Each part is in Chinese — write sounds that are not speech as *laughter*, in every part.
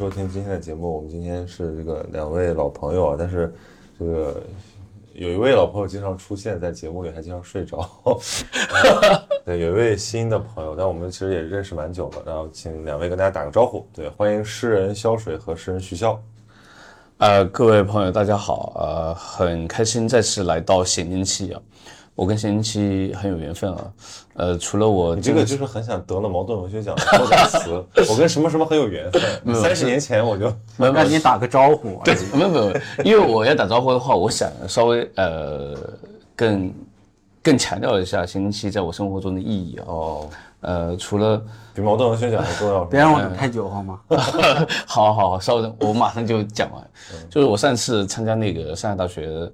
收听今天的节目。我们今天是这个两位老朋友啊，但是这个有一位老朋友经常出现在节目里，还经常睡着。*laughs* 对，有一位新的朋友，但我们其实也认识蛮久了。然后请两位跟大家打个招呼。对，欢迎诗人肖水和诗人徐潇。呃，各位朋友，大家好。呃，很开心再次来到咸宁期啊。我跟咸宁期很有缘分啊。呃，除了我你这个就是很想得了茅盾文学奖的词。*laughs* 我跟什么什么很有缘分。三十年前我就让你打个招呼。对，没有没有，因为我要打招呼的话，我想稍微呃更更强调一下咸宁期在我生活中的意义啊。哦，呃，除了比茅盾文学奖还重要。别让我等太久好吗？*laughs* 好好好，稍等，我马上就讲完。就是我上次参加那个上海大学，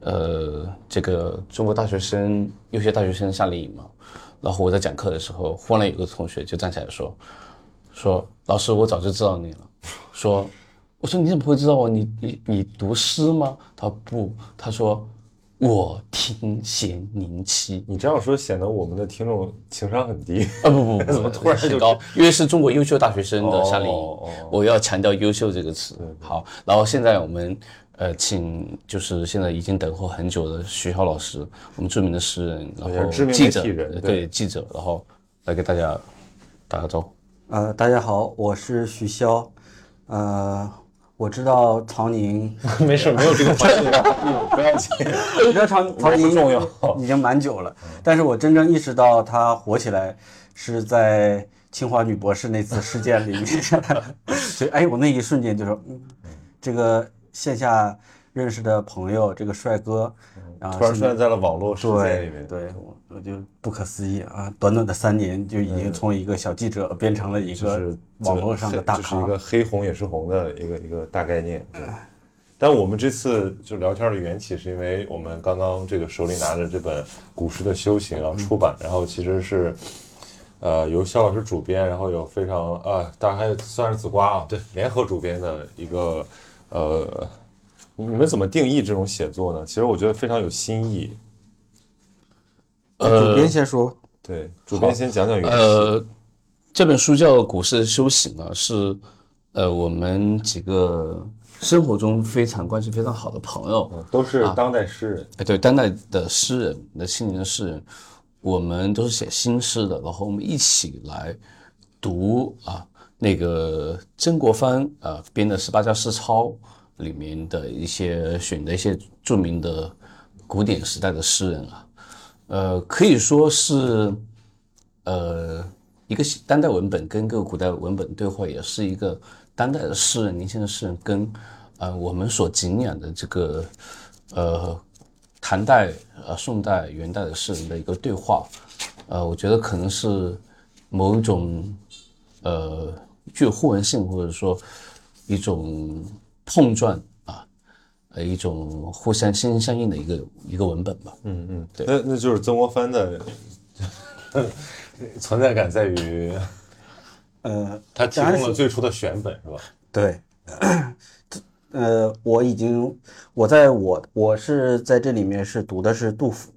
呃，这个中国大学生优秀大学生夏令营嘛，然后我在讲课的时候，忽然有个同学就站起来说，说老师，我早就知道你了。说，我说你怎么会知道我？你你你读诗吗？他不，他说我听贤宁期。你这样说显得我们的听众情商很低。啊不不，*laughs* 怎么突然就很高？因为是中国优秀大学生的夏令营，哦哦哦我要强调“优秀”这个词。好，然后现在我们呃，请就是现在已经等候很久的徐涛老师，我们著名的诗人，然后知名记者对对记者，然后来给大家打个招呼。呃，大家好，我是徐潇。呃，我知道曹宁，*laughs* 没事，没有这个环节，*laughs* 不要紧。我知道曹曹 *laughs* 宁不重要已经蛮久了，但是我真正意识到他火起来是在清华女博士那次事件里面，所以哎，我那一瞬间就说，嗯，这个线下认识的朋友，这个帅哥，然后突然出现在了网络世界里对面。对，我我就不可思议啊！短短的三年就已经从一个小记者变成了一个网络上的大咖就是一。个黑红也是红的一个一个大概念。对但我们这次就聊天的缘起，是因为我们刚刚这个手里拿着这本《古诗的修行》，然后出版，然后其实是，呃，由肖老师主编，然后有非常啊，当然还有算是紫瓜啊，对，联合主编的一个，呃，你们怎么定义这种写作呢？其实我觉得非常有新意。呃主编先说，对，主编先讲讲缘起。呃，这本书叫《股市的修行》啊，是呃我们几个生活中非常关系非常好的朋友，嗯都是当代诗人，哎，对，当代的诗人的青年的诗人，我们都是写新诗的，然后我们一起来读啊那个曾国藩啊编的《十八家诗抄》里面的一些选的一些著名的古典时代的诗人啊，呃，可以说是呃一个当代文本跟各个古代文本对话，也是一个当代的诗人、年轻的诗人跟呃我们所敬仰的这个呃唐代、呃宋代、元代的诗人的一个对话。呃，我觉得可能是某一种呃具有互文性，或者说一种碰撞啊，呃一种互相心心相印的一个一个文本吧。嗯嗯，对那那就是曾国藩的 *laughs* 存在感在于呃，他提供了最初的选本，是吧？*laughs* 对，呃，我已经，我在我我是在这里面是读的是杜甫，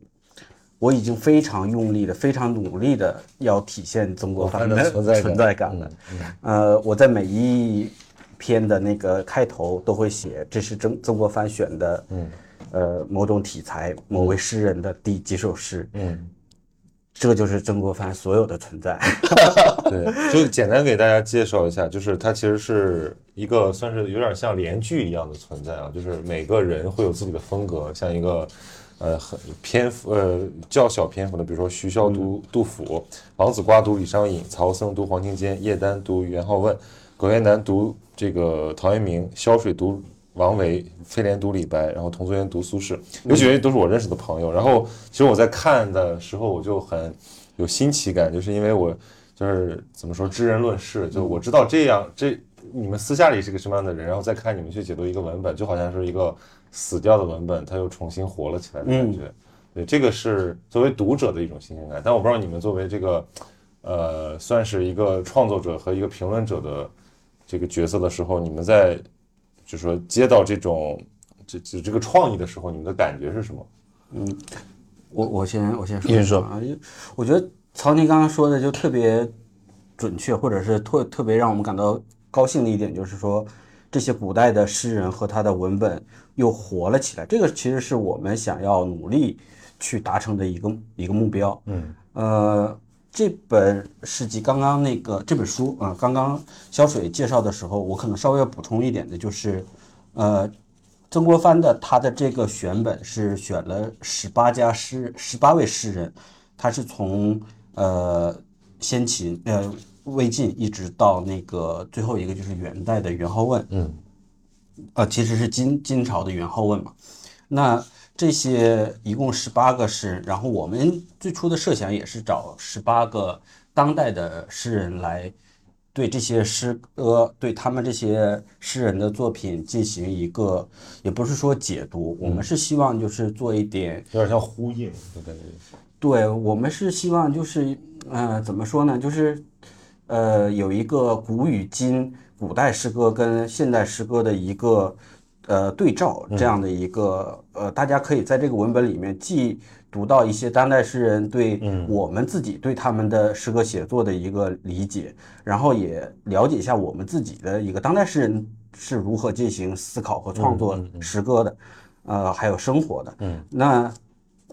我已经非常用力的、非常努力的要体现曾国藩的存在感。存在感了。呃，我在每一篇的那个开头都会写，这是曾曾国藩选的，嗯，呃，某种题材、某位诗人的第几首诗，嗯，这就是曾国藩所有的存在。*laughs* 对，就简单给大家介绍一下，就是他其实是一个算是有点像连剧一样的存在啊，就是每个人会有自己的风格，像一个呃很篇幅呃较小篇幅的，比如说徐骁读杜甫，王子瓜读李商隐，曹僧读黄庭坚，叶丹读元好问，葛元南读这个陶渊明，萧水读王维，飞廉读李白，然后童作渊读苏轼，有几位都是我认识的朋友。然后其实我在看的时候，我就很有新奇感，就是因为我就是怎么说知人论事，就我知道这样这你们私下里是个什么样的人，然后再看你们去解读一个文本，就好像是一个死掉的文本，它又重新活了起来的感觉。对，这个是作为读者的一种新鲜感。但我不知道你们作为这个呃，算是一个创作者和一个评论者的这个角色的时候，你们在就是说接到这种这这这个创意的时候，你们的感觉是什么？嗯我我先我先说你先说啊，因为我觉得曹宁刚刚说的就特别准确，或者是特特别让我们感到高兴的一点就是说，这些古代的诗人和他的文本又活了起来。这个其实是我们想要努力去达成的一个一个目标。嗯，呃，这本诗集刚刚那个这本书啊、刚刚小水介绍的时候，我可能稍微要补充一点的就是，呃，曾国藩的他的这个选本是选了十八家诗十八位诗人，他是从呃先秦呃魏晋一直到那个最后一个就是元代的元好问，嗯，呃，其实是金金朝的元好问嘛。那这些一共十八个诗人，然后我们最初的设想也是找十八个当代的诗人来对这些诗歌，对他们这些诗人的作品进行一个，也不是说解读，我们是希望就是做一点有点像呼应的感觉。对我们是希望就是，嗯，怎么说呢？就是，呃，有一个古与今、古代诗歌跟现代诗歌的一个呃对照，这样的一个呃，大家可以在这个文本里面既读到一些当代诗人对我们自己对他们的诗歌写作的一个理解，然后也了解一下我们自己的一个当代诗人是如何进行思考和创作诗歌的，呃，还有生活的。嗯，那。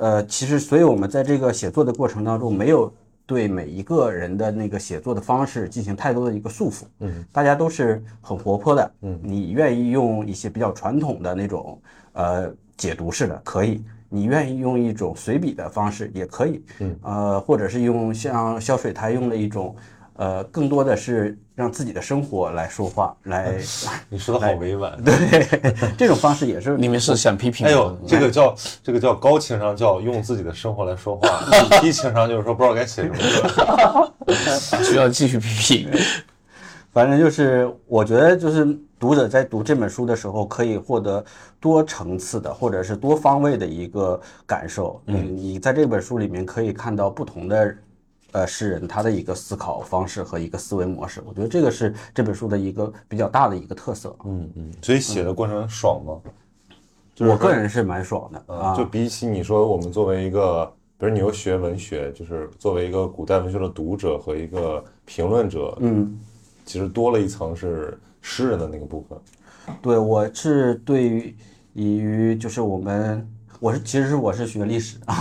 呃，其实，所以我们在这个写作的过程当中，没有对每一个人的那个写作的方式进行太多的一个束缚。嗯，大家都是很活泼的。嗯，你愿意用一些比较传统的那种呃解读式的可以，你愿意用一种随笔的方式也可以。嗯，呃，或者是用像肖水他用了一种。呃，更多的是让自己的生活来说话，来 *laughs* 你说的好委婉。对 *laughs* 这种方式也是你们是想批评哎呦，这个叫这个叫高情商，叫用自己的生活来说话；*laughs* 低情商就是说不知道该写什么。需要继续批评。反正就是，我觉得就是读者在读这本书的时候，可以获得多层次的或者是多方位的一个感受。嗯，你在这本书里面可以看到不同的呃诗人他的一个思考方式和一个思维模式。我觉得这个是这本书的一个比较大的一个特色。嗯嗯，所以写的过程爽吗？就是我个人是蛮爽的嗯，啊就。比起你说我们作为一个，比如你又学文学，就是作为一个古代文学的读者和一个评论者，嗯，其实多了一层是诗人的那个部分。对，我是对于于就是我们，我是其实我是学历史啊，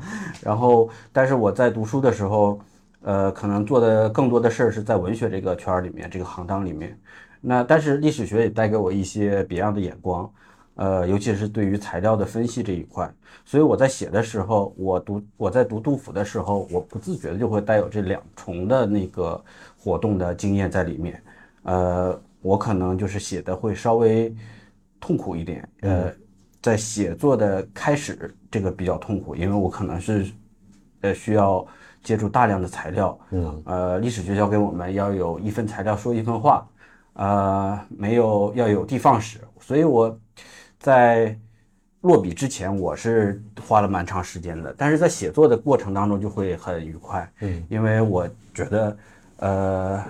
*laughs* 然后但是我在读书的时候，呃，可能做的更多的事儿是在文学这个圈儿里面，这个行当里面。那但是历史学也带给我一些别样的眼光，呃，尤其是对于材料的分析这一块。所以我在写的时候，我读我在读杜甫的时候，我不自觉的就会带有这两重的那个活动的经验在里面。呃，我可能就是写的会稍微痛苦一点，呃，在写作的开始这个比较痛苦，因为我可能是呃需要接触大量的材料，嗯，呃，历史学教给我们要有一份材料说一份话，呃，没有要有地放矢，所以我在落笔之前我是花了蛮长时间的，但是在写作的过程当中就会很愉快，嗯，因为我觉得，呃，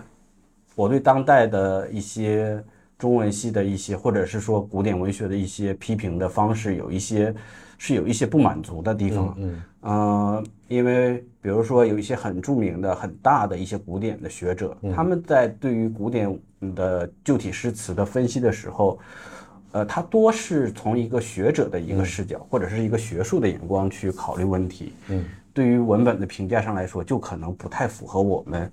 我对当代的一些中文系的一些，或者是说古典文学的一些批评的方式，有一些是有一些不满足的地方。嗯呃，因为比如说有一些很著名的、很大的一些古典的学者，他们在对于古典的旧体诗词的分析的时候，呃，他多是从一个学者的一个视角，或者是一个学术的眼光去考虑问题。嗯，对于文本的评价上来说，就可能不太符合我们，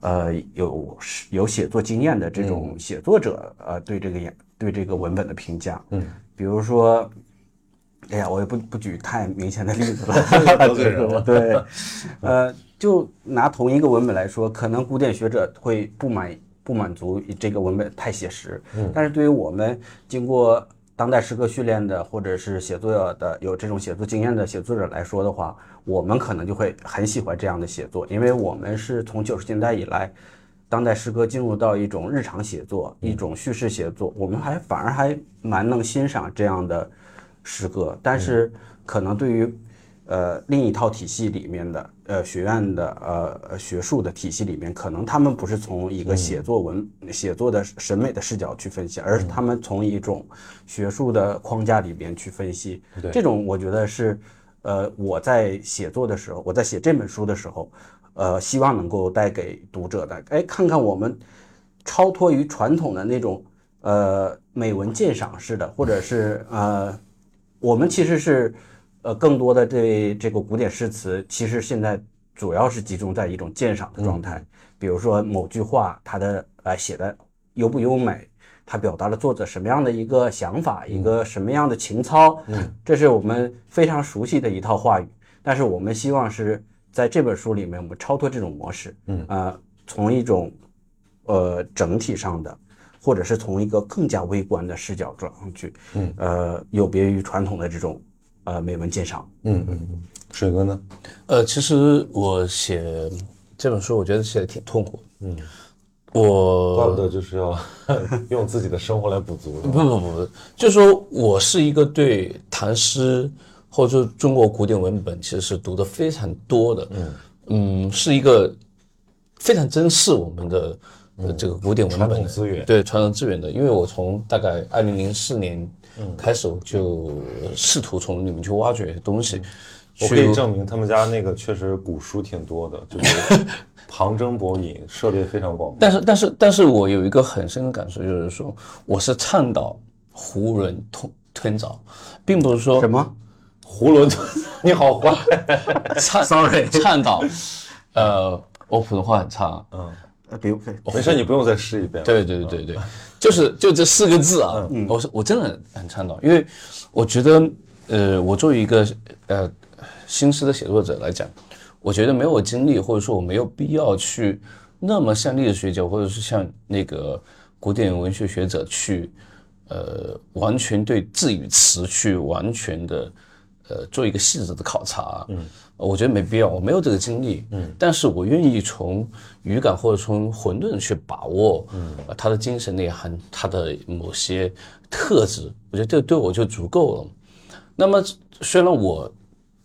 呃，有有写作经验的这种写作者，呃，对这个演对这个文本的评价。嗯，比如说。哎呀，我也不不举太明显的例子 *laughs* 了，对，呃，就拿同一个文本来说，可能古典学者会不满不满足于这个文本太写实，嗯，但是对于我们经过当代诗歌训练的，或者是写作的有这种写作经验的写作者来说的话，我们可能就会很喜欢这样的写作，因为我们是从九十年代以来。当代诗歌进入到一种日常写作，一种叙事写作，我们还反而还蛮能欣赏这样的诗歌，但是可能对于呃另一套体系里面的呃学院的呃呃学术的体系里面，可能他们不是从一个写作文、写作的审美的视角去分析，而是他们从一种学术的框架里边去分析。对这种我觉得是呃我在写作的时候，我在写这本书的时候，呃希望能够带给读者的，哎，看看我们。超脱于传统的那种呃美文鉴赏式的，或者是呃，我们其实是呃更多的对这个古典诗词，其实现在主要是集中在一种鉴赏的状态，比如说某句话它的呃写的优不优美，它表达了作者什么样的一个想法，一个什么样的情操，嗯，这是我们非常熟悉的一套话语，但是我们希望是在这本书里面，我们超脱这种模式，嗯，呃，从一种呃整体上的，或者是从一个更加微观的视角转上去，嗯，呃，有别于传统的这种呃美文鉴赏，嗯嗯嗯，水哥呢？呃，其实我写这本书，我觉得写的挺痛苦。嗯，我怪不得就是要 *laughs* 用自己的生活来补足。不不不不，就是说我是一个对唐诗或者说中国古典文本其实是读的非常多的。嗯嗯，是一个非常珍视我们的呃这个古典文本资源对传统资源的，因为我从大概二零零四年开始，我就试图从里面去挖掘一些东西。我可以证明他们家那个确实古书挺多的，就是 *laughs* 旁征博引，涉猎非常广。但是，但是，但是我有一个很深的感受，就是说，我是倡导囫囵吞吞枣，并不是说什么？囫囵吞，*laughs* 你好坏。*laughs* 倡 Sorry 倡导，呃，我普通话很差，嗯，呃，比如可以没事，你不用再试一遍。对对对对对，就是就这四个字啊，我是我真的很很倡导，因为我觉得，呃，我作为一个呃新诗的写作者来讲，我觉得没有精力，或者说我没有必要去那么像历史学家，或者是像那个古典文学学者去，呃，完全对字与词去完全的。呃，做一个细致的考察，嗯，我觉得没必要，我没有这个精力，嗯，但是我愿意从语感或者从混沌去把握，嗯，他的精神内涵，他的某些特质，我觉得这对我就足够了。那么，虽然我，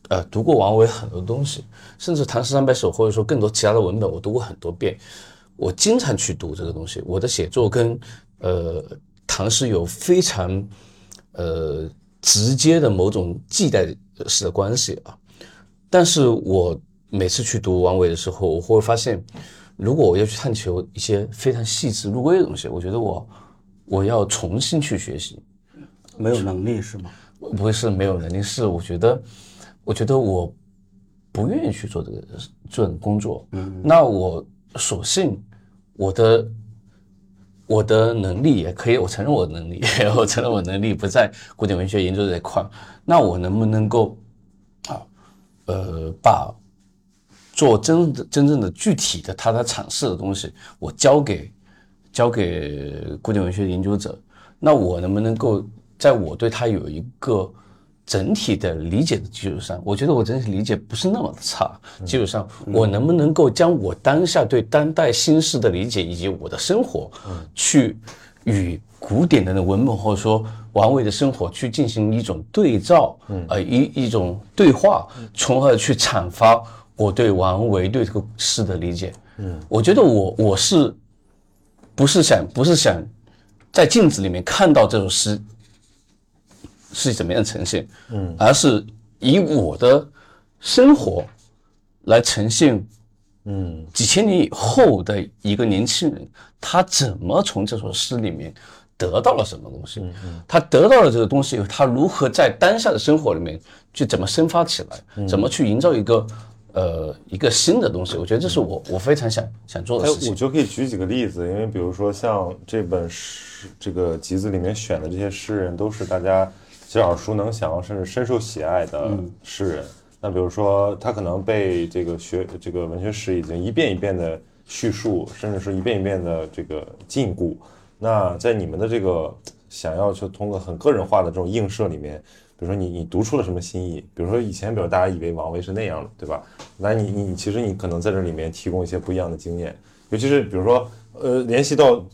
呃，读过王维很多东西，甚至《唐诗三百首》或者说更多其他的文本，我读过很多遍，我经常去读这个东西。我的写作跟呃唐诗有非常呃直接的某种系带式的关系啊。但是我每次去读王维的时候，我会发现，如果我要去探求一些非常细致入微的东西，我觉得我我要重新去学习。没有能力是吗？不会是没有能力，是我觉得，我觉得我不愿意去做这个这种工作。嗯，那我索性我的我的能力也可以，我承认我的能力，*laughs* 我承认我能力不在古典文学研究这一块。那我能不能够啊，呃，把做真的真正的具体的他的阐释的东西，我交给交给古典文学研究者，那我能不能够在我对他有一个整体的理解的基础上，我觉得我整体理解不是那么的差，基础上我能不能够将我当下对当代新诗的理解以及我的生活，去与古典的那文本或者说王维的生活去进行一种对照，嗯。呃一一种对话，从而去阐发我对王维对这个诗的理解。嗯，我觉得我我是不是想不是想在镜子里面看到这首诗是怎么样呈现，嗯，而是以我的生活来呈现，嗯，几千年以后的一个年轻人，他怎么从这首诗里面得到了什么东西？嗯，他得到了这个东西以后，他如何在当下的生活里面去怎么生发起来，怎么去营造一个呃一个新的东西？我觉得这是我我非常想想做的哎事，情我。就可以举几个例子，因为比如说像这本诗这个集子里面选的这些诗人，都是大家其实耳熟能详，甚至深受喜爱的诗人。那比如说，他可能被这个学这个文学史已经一遍一遍的叙述，甚至是一遍一遍的这个禁锢。那在你们的这个想要去通过很个人化的这种映射里面，比如说你你读出了什么新意？比如说以前，比如大家以为王维是那样的，对吧？那你你其实你可能在这里面提供一些不一样的经验，尤其是比如说，呃，联系到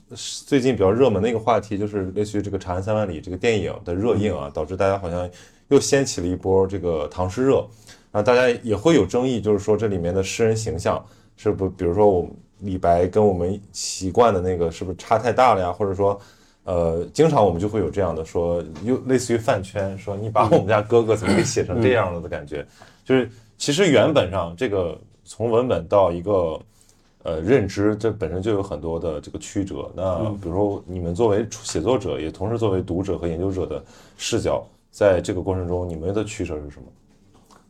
最近比较热门的一个话题，就是类似于这个《长安三万里》这个电影的热映啊，导致大家好像又掀起了一波这个唐诗热，啊，大家也会有争议，就是说这里面的诗人形象是不，比如说我李白跟我们习惯的那个是不是差太大了呀？或者说，呃，经常我们就会有这样的说，又类似于饭圈，说你把我们家哥哥怎么给写成这样了的感觉，就是其实原本上这个从文本到一个呃认知，这本身就有很多的这个曲折。那比如说你们作为写作者，也同时作为读者和研究者的视角，在这个过程中，你们的取舍是什么？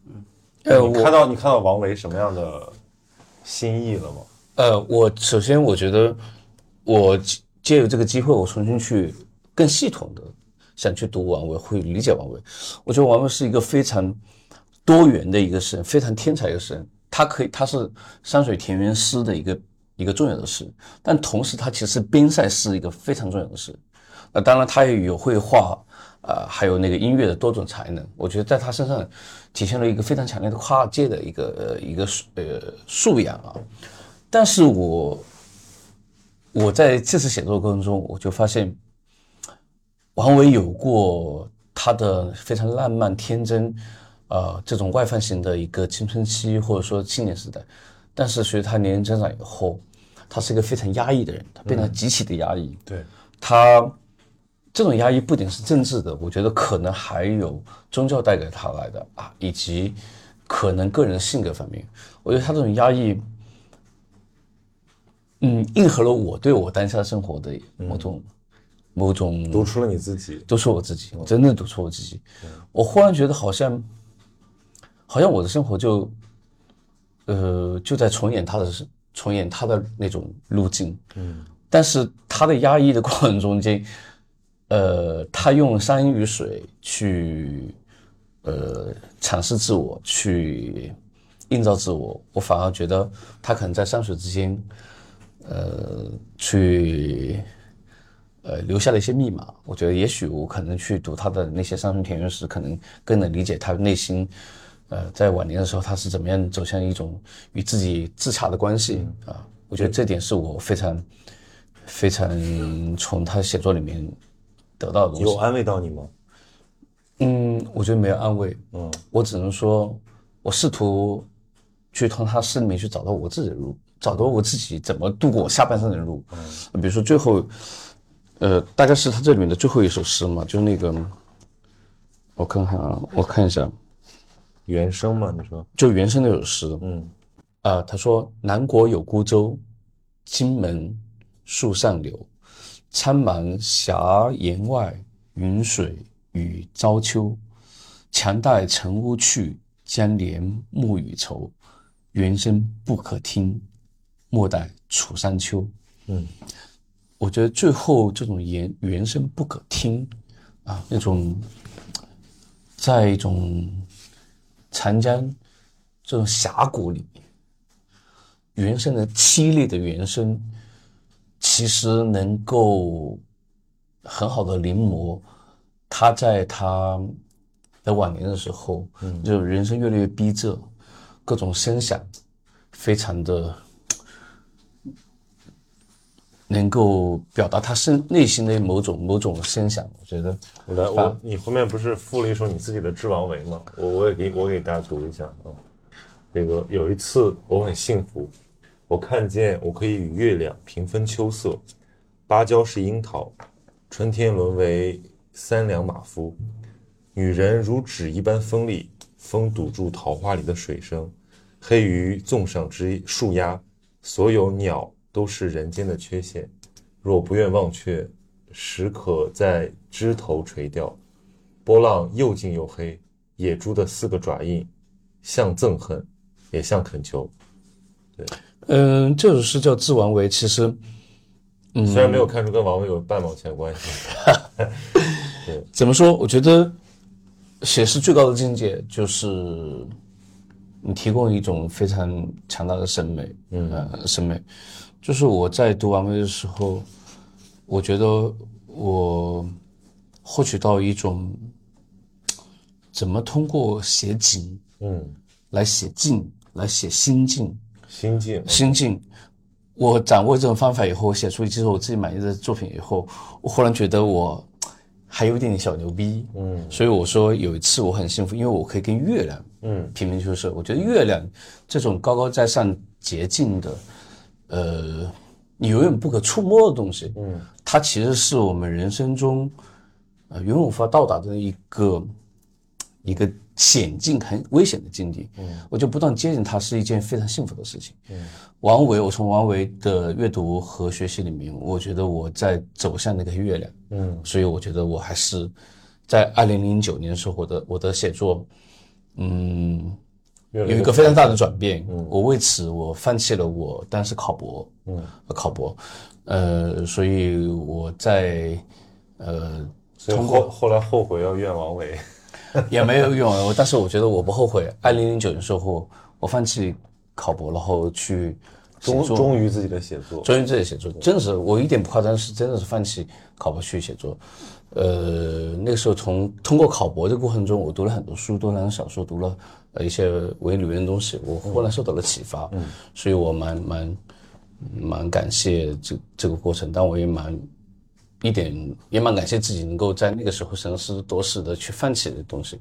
嗯，你我看到你看到王维什么样的心意了吗？呃，我首先我觉得我借借由这个机会，我重新去更系统的想去读王维，会理解王维。我觉得王维是一个非常多元的一个诗人，非常天才的一个诗人。他可以，他是山水田园诗的一个一个重要的诗，但同时他其实是边塞诗一个非常重要的诗。那当然，他也有绘画，呃，还有那个音乐的多种才能。我觉得在他身上体现了一个非常强烈的跨界的一个一个呃素养啊。但是我我在这次写作过程中，我就发现王维有过他的非常浪漫天真，呃，这种外放型的一个青春期或者说青年时代，但是随着他年龄增长以后，他是一个非常压抑的人，他变得极其的压抑。对，他这种压抑不仅是政治的，我觉得可能还有宗教带给他来的啊，以及可能个人性格方面。我觉得他这种压抑，嗯，应和了我对我当下生活的某种、某种读出了你自己。读出我自己，真的读出我自己。我忽然觉得好像，好像我的生活就，呃，就在重演他的重演他的那种路径。嗯，但是他的压抑的过程中间，呃，他用山与水去，呃，阐释自我，去映照自我。我反而觉得他可能在山水之间，呃，去。呃，留下了一些密码。我觉得也许我可能去读他的那些山水田园诗，可能更能理解他内心，呃，在晚年的时候他是怎么样走向一种与自己自洽的关系啊。我觉得这点是我非常非常从他写作里面得到的东西。有安慰到你吗？嗯，我觉得没有安慰。嗯，我只能说，我试图去从他诗里面去找到我自己的路，找到我自己怎么度过我下半生的路。嗯，比如说最后。呃，大概是他这里面的最后一首诗嘛，就是那个，我看看啊，我看一下，原声嘛，你说就原声那首诗，嗯，啊，他说：“南国有孤舟，荆门树上柳，苍茫峡岩外，云水与朝秋。强带尘污去，将帘暮雨愁。原声不可听，莫待楚山秋。”嗯。我觉得最后这种原原声不可听，啊，那种，在一种长江这种峡谷里面，原声的凄厉的原声，其实能够很好的临摹他在他的晚年的时候，嗯，就人生越来越逼仄，各种声响非常的。能够表达他身内心的某种某种声响，我觉得。我来，我你后面不是附了一首你自己的《致王维》吗？我我也给我给大家读一下啊。这个有一次我很幸福，我看见我可以与月亮平分秋色，芭蕉是樱桃，春天沦为三两马夫。女人如纸一般锋利，风堵住桃花里的水声，黑鱼纵上枝树丫，所有鸟。都是人间的缺陷，若不愿忘却，时可在枝头垂钓。波浪又静又黑，野猪的四个爪印，像憎恨，也像恳求。对，嗯，这首诗叫《致王维》，其实，嗯，虽然没有看出跟王维有半毛钱关系。*laughs* 对，怎么说？我觉得写诗最高的境界就是你提供一种非常强大的审美，嗯，审美。就是我在读王维的时候，我觉得我获取到一种怎么通过写景，嗯，来写境，来写心境，心境，心境。我掌握这种方法以后，我写出一首我自己满意的作品以后，我忽然觉得我还有一点点小牛逼，嗯。所以我说有一次我很幸福，因为我可以跟月亮，嗯，平分秋色。我觉得月亮这种高高在上、洁净的。呃，你永远不可触摸的东西，嗯，它其实是我们人生中，呃，永远无法到达的一个一个险境、很危险的境地，嗯。我就不断接近它，是一件非常幸福的事情。嗯。王维，我从王维的阅读和学习里面，我觉得我在走向那个月亮。嗯，所以我觉得我还是在二零零九年的时候，我的我的写作，嗯，有一个非常大的转变。我为此我放弃了我当时考博，嗯，考博，呃，所以我在呃。通过后后来后悔要怨王维，*laughs* 也没有用。但是我觉得我不后悔。二零零九年时候，我放弃考博，然后去忠忠于自己的写作，忠于自己的写作。真的是我一点不夸张，是真的是放弃考博去写作。呃，那个时候从通过考博的过程中，我读了很多书，读了很多小说，读了呃一些文艺理论的东西，我后来受到了启发。嗯，所以我蛮蛮蛮感谢这这个过程，但我也蛮。一点也蛮感谢自己能够在那个时候审时度势的去泛起的东西，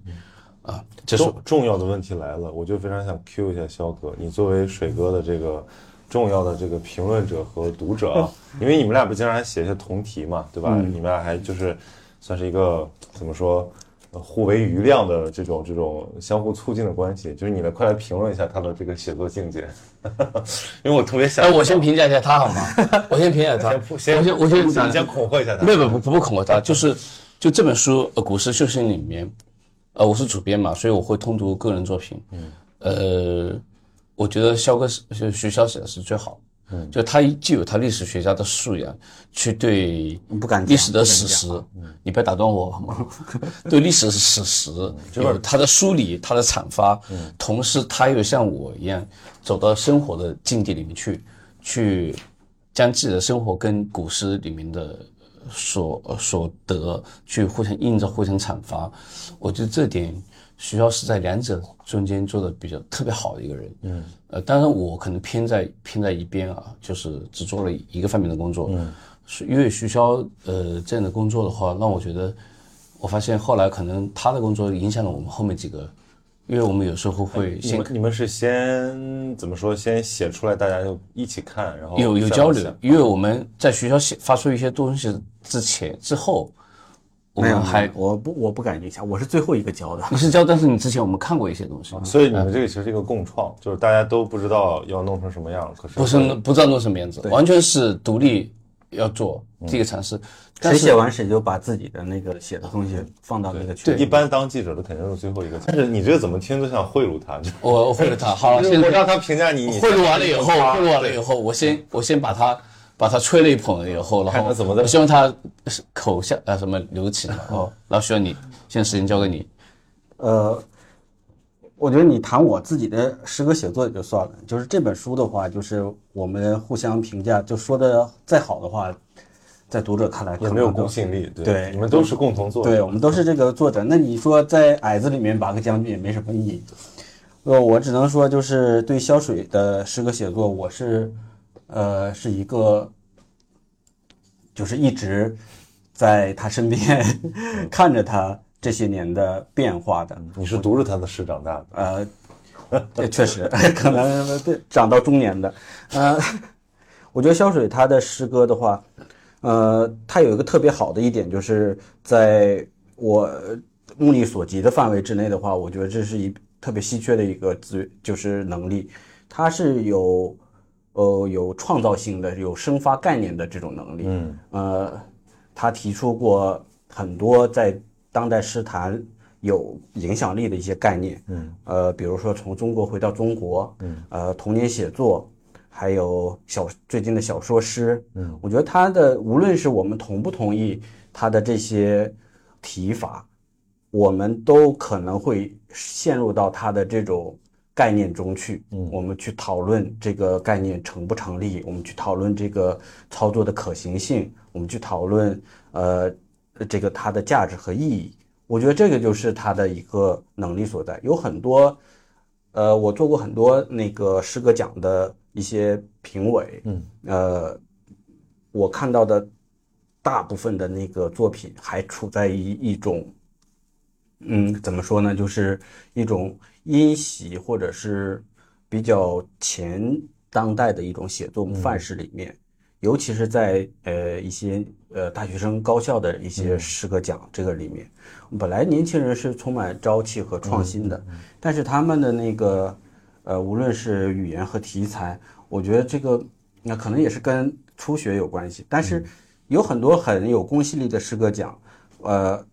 啊，重重要的问题来了，我就非常想 Q 一下肖哥，你作为水哥的这个重要的这个评论者和读者啊，*laughs* 因为你们俩不经常写一些同题嘛，对吧？你们俩还就是算是一个怎么说？互为余量的这种这种相互促进的关系，就是你们快来评论一下他的这个写作境界，*laughs* 因为我特别想。哎，我先评价一下他好吗？我先评价他，先我先我先你先恐吓一下他。没有不不不恐吓他，就是就这本书《股市修行》里面，呃，我是主编嘛，所以我会通读个人作品。嗯。呃，我觉得肖哥是就徐潇写的是最好。嗯，就他既有他历史学家的素养，去对不敢历史的史实，你不要打断我好吗？*laughs* 对历史的史实，就是他的梳理，他的阐发，同时他又像我一样走到生活的境地里面去，去将自己的生活跟古诗里面的所所得去互相映照、互相阐发。我觉得这点。徐骁是在两者中间做的比较特别好的一个人，嗯，呃，当然我可能偏在偏在一边啊，就是只做了一个方面的工作，嗯，是因为徐骁呃这样的工作的话，让我觉得，我发现后来可能他的工作影响了我们后面几个，因为我们有时候会先你们是先怎么说，先写出来，大家就一起看，然后有有交流，因为我们在学校写发出一些东西之前之后。没有，还我不我不敢影响，我是最后一个交的。你是交，但是你之前我们看过一些东西，所以你们这个其实是一个共创，就是大家都不知道要弄成什么样，可是不是不知道弄什么样子，完全是独立要做这个尝试。谁写完谁就把自己的那个写的东西放到那个群。一般当记者的肯定是最后一个，但是你这个怎么听都像贿赂他。我贿赂他，好了，*laughs* 我让他评价你。贿赂完了以后，贿赂完了以后，我先我先把他。把他吹了一捧以后，然后怎么的？我希望他口下啊什么留起来 *laughs* 哦，然后需要你，现在时间交给你。呃，我觉得你谈我自己的诗歌写作也就算了，就是这本书的话，就是我们互相评价，就说的再好的话，在读者看来也没有公信力。对，你们都是共同作者，对我们都是这个作者。那你说在矮子里面拔个将军也没什么意义。呃，我只能说就是对肖水的诗歌写作，我是。呃，是一个，就是一直在他身边 *laughs* 看着他这些年的变化的。你是读着他的诗长大的？呃，确实，*laughs* 可能对长到中年的。呃，*laughs* 我觉得肖水他的诗歌的话，呃，他有一个特别好的一点，就是在我目力所及的范围之内的话，我觉得这是一特别稀缺的一个资，就是能力，他是有。呃，有创造性的、有生发概念的这种能力。嗯，呃，他提出过很多在当代诗坛有影响力的一些概念。嗯，呃，比如说从中国回到中国。嗯，呃，童年写作，还有小最近的小说诗。嗯，我觉得他的无论是我们同不同意他的这些提法，我们都可能会陷入到他的这种。概念中去，嗯，我们去讨论这个概念成不成立，我们去讨论这个操作的可行性，我们去讨论，呃，这个它的价值和意义。我觉得这个就是它的一个能力所在。有很多，呃，我做过很多那个诗歌奖的一些评委，嗯，呃，我看到的大部分的那个作品还处在于一种，嗯，怎么说呢，就是一种。因袭或者是比较前当代的一种写作范式里面，尤其是在呃一些呃大学生高校的一些诗歌奖这个里面，本来年轻人是充满朝气和创新的，但是他们的那个呃无论是语言和题材，我觉得这个那可能也是跟初学有关系，但是有很多很有公信力的诗歌奖，呃。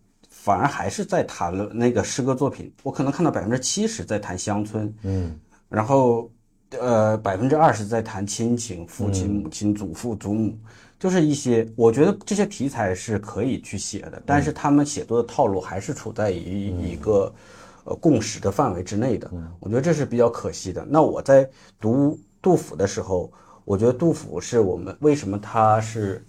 反而还是在谈论那个诗歌作品，我可能看到百分之七十在谈乡村，嗯，然后呃百分之二十在谈亲情，父亲、母亲、祖父、祖母，就是一些我觉得这些题材是可以去写的，但是他们写作的套路还是处在于一个呃共识的范围之内的，我觉得这是比较可惜的。那我在读杜甫的时候，我觉得杜甫是我们为什么他是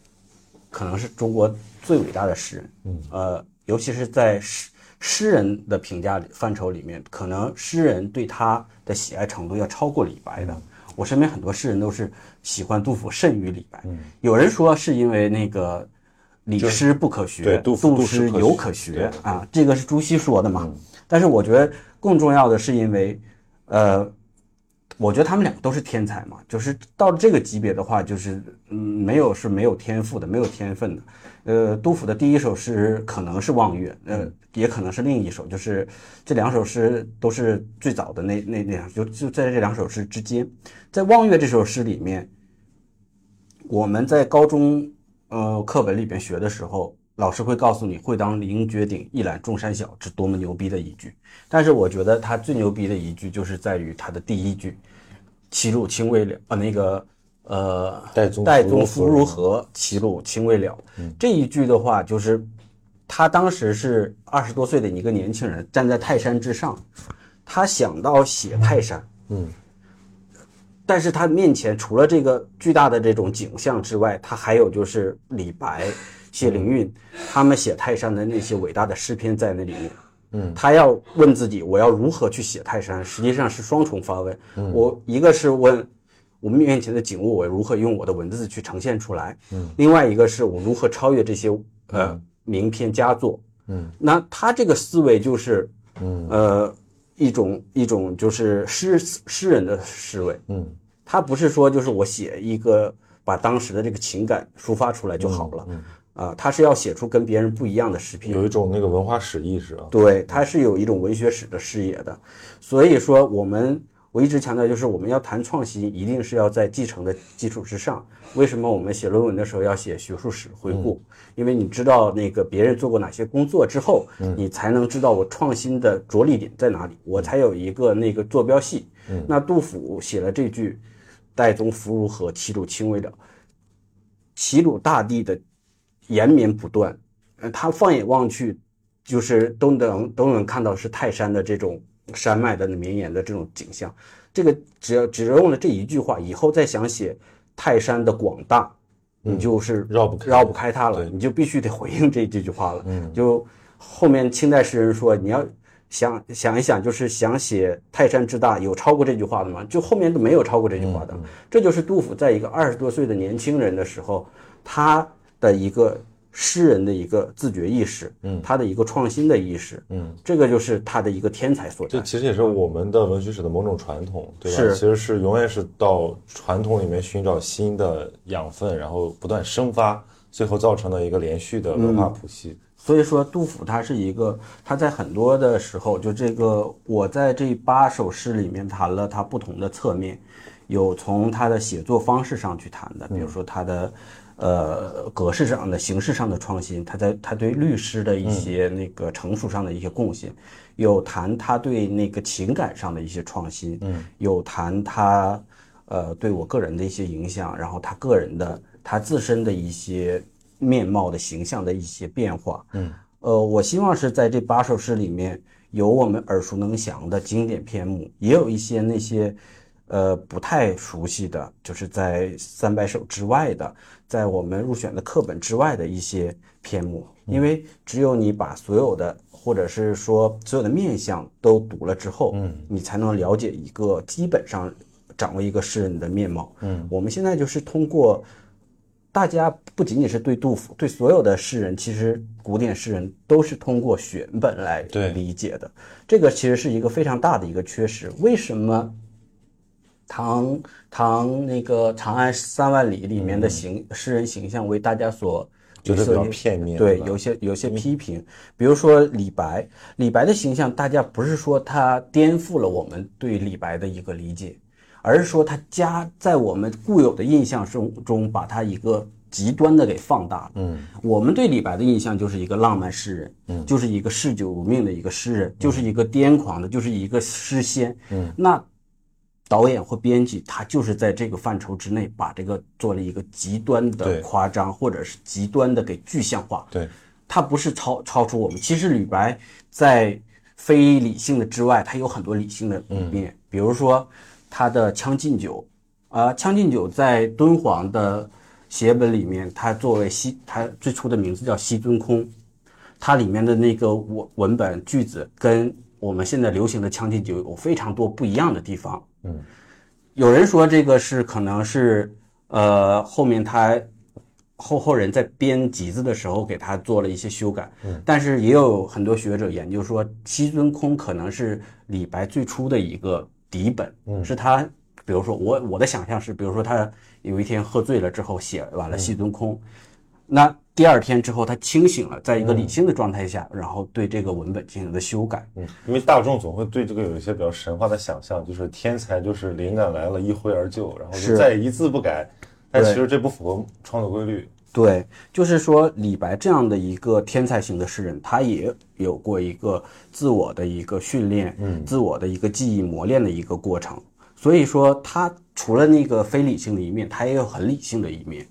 可能是中国最伟大的诗人，嗯，呃。尤其是在诗诗人的评价范畴里面，可能诗人对他的喜爱程度要超过李白的。我身边很多诗人都是喜欢杜甫甚于李白。有人说是因为那个李诗不可学，杜诗犹可学啊，这个是朱熹说的嘛。但是我觉得更重要的是因为，呃。我觉得他们两个都是天才嘛，就是到了这个级别的话，就是嗯，没有是没有天赋的，没有天分的。呃，杜甫的第一首诗可能是《望月》，呃，也可能是另一首，就是这两首诗都是最早的那那那样，就就在这两首诗之间，在《望月》这首诗里面，我们在高中呃课本里边学的时候，老师会告诉你“会当凌绝顶，一览众山小”，是多么牛逼的一句。但是我觉得他最牛逼的一句就是在于他的第一句。齐鲁青未了呃，那个呃，岱宗夫如何？齐鲁青未了。这一句的话，就是他当时是二十多岁的一个年轻人，站在泰山之上，他想到写泰山，嗯，但是他面前除了这个巨大的这种景象之外，他还有就是李白、谢灵运他们写泰山的那些伟大的诗篇在那里面。嗯，他要问自己，我要如何去写泰山？实际上是双重发问。我一个是问我们面前的景物，我如何用我的文字去呈现出来？嗯，另外一个是我如何超越这些呃名篇佳作？嗯，那他这个思维就是，嗯呃一种一种就是诗诗人的思维。嗯，他不是说就是我写一个把当时的这个情感抒发出来就好了。嗯。啊，他是要写出跟别人不一样的诗篇，有一种那个文化史意识啊。对，他是有一种文学史的视野的。所以说，我们我一直强调，就是我们要谈创新，一定是要在继承的基础之上。为什么我们写论文的时候要写学术史回顾？因为你知道那个别人做过哪些工作之后，你才能知道我创新的着力点在哪里，我才有一个那个坐标系。那杜甫写了这句“岱宗夫如何？齐鲁青未了”，齐鲁大地的。延绵不断，呃，他放眼望去，就是都能都能看到是泰山的这种山脉的绵延的这种景象。这个只要只用了这一句话，以后再想写泰山的广大，你就是绕不绕不开它了，你就必须得回应这这句话了。就后面清代诗人说，你要想想一想，就是想写泰山之大，有超过这句话的吗？就后面都没有超过这句话的。这就是杜甫在一个二十多岁的年轻人的时候，他。的一个诗人的一个自觉意识，嗯，他的一个创新的意识，嗯，这个就是他的一个天才所在。这其实也是我们的文学史的某种传统，对吧？是，其实是永远是到传统里面寻找新的养分，然后不断生发，最后造成的一个连续的文化谱系。所以说，杜甫他是一个，他在很多的时候，就这个我在这八首诗里面谈了他不同的侧面，有从他的写作方式上去谈的，比如说他的。呃，格式上的、形式上的创新，他在他对律师的一些那个成熟上的一些贡献，有谈他对那个情感上的一些创新，嗯，有谈他呃对我个人的一些影响，然后他个人的他自身的一些面貌的形象的一些变化，嗯，呃，我希望是在这八首诗里面有我们耳熟能详的经典篇目，也有一些那些。呃，不太熟悉的，就是在三百首之外的，在我们入选的课本之外的一些篇目，因为只有你把所有的，或者是说所有的面相都读了之后，嗯，你才能了解一个基本上掌握一个诗人的面貌。嗯，我们现在就是通过大家不仅仅是对杜甫，对所有的诗人，其实古典诗人都是通过选本来理解的。这个其实是一个非常大的一个缺失。为什么？唐唐那个《长安三万里》里面的形、诗人形象为大家所就是比较片面对有些有些批评，比如说李白，李白的形象，大家不是说他颠覆了我们对李白的一个理解，而是说他加在我们固有的印象中中，把他一个极端的给放大了。嗯，我们对李白的印象就是一个浪漫诗人，嗯，就是一个嗜酒如命的一个诗人，就是一个癫狂的，就是一个诗仙。嗯，那导演或编辑他就是在这个范畴之内，把这个做了一个极端的夸张，或者是极端的给具象化。对，他不是超超出我们。其实李白在非理性的之外，他有很多理性的一面，比如说他的《将进酒》啊，将进酒》在敦煌的写本里面，它作为西，它最初的名字叫西尊空，它里面的那个文文本句子跟我们现在流行的《将进酒》有非常多不一样的地方。嗯，有人说这个是可能是呃后面他后后人在编集子的时候给他做了一些修改，嗯，但是也有很多学者研究说，西尊空可能是李白最初的一个底本，嗯，是他，比如说我我的想象是，比如说他有一天喝醉了之后写完了西尊空，那第二天之后他清醒了，在一个理性的状态下，然后对这个文本进行了修改，嗯，因为大众总会对这个有一些比较神话的想象，就是天才就是灵感来了，一挥而就，然后就是再一字不改。但其实这不符合创作规律。对，就是说李白这样的一个天才型的诗人，他也有过一个自我的一个训练，嗯，自我的一个记忆磨练的一个过程。所以说，他除了那个非理性的一面，他也有很理性的一面。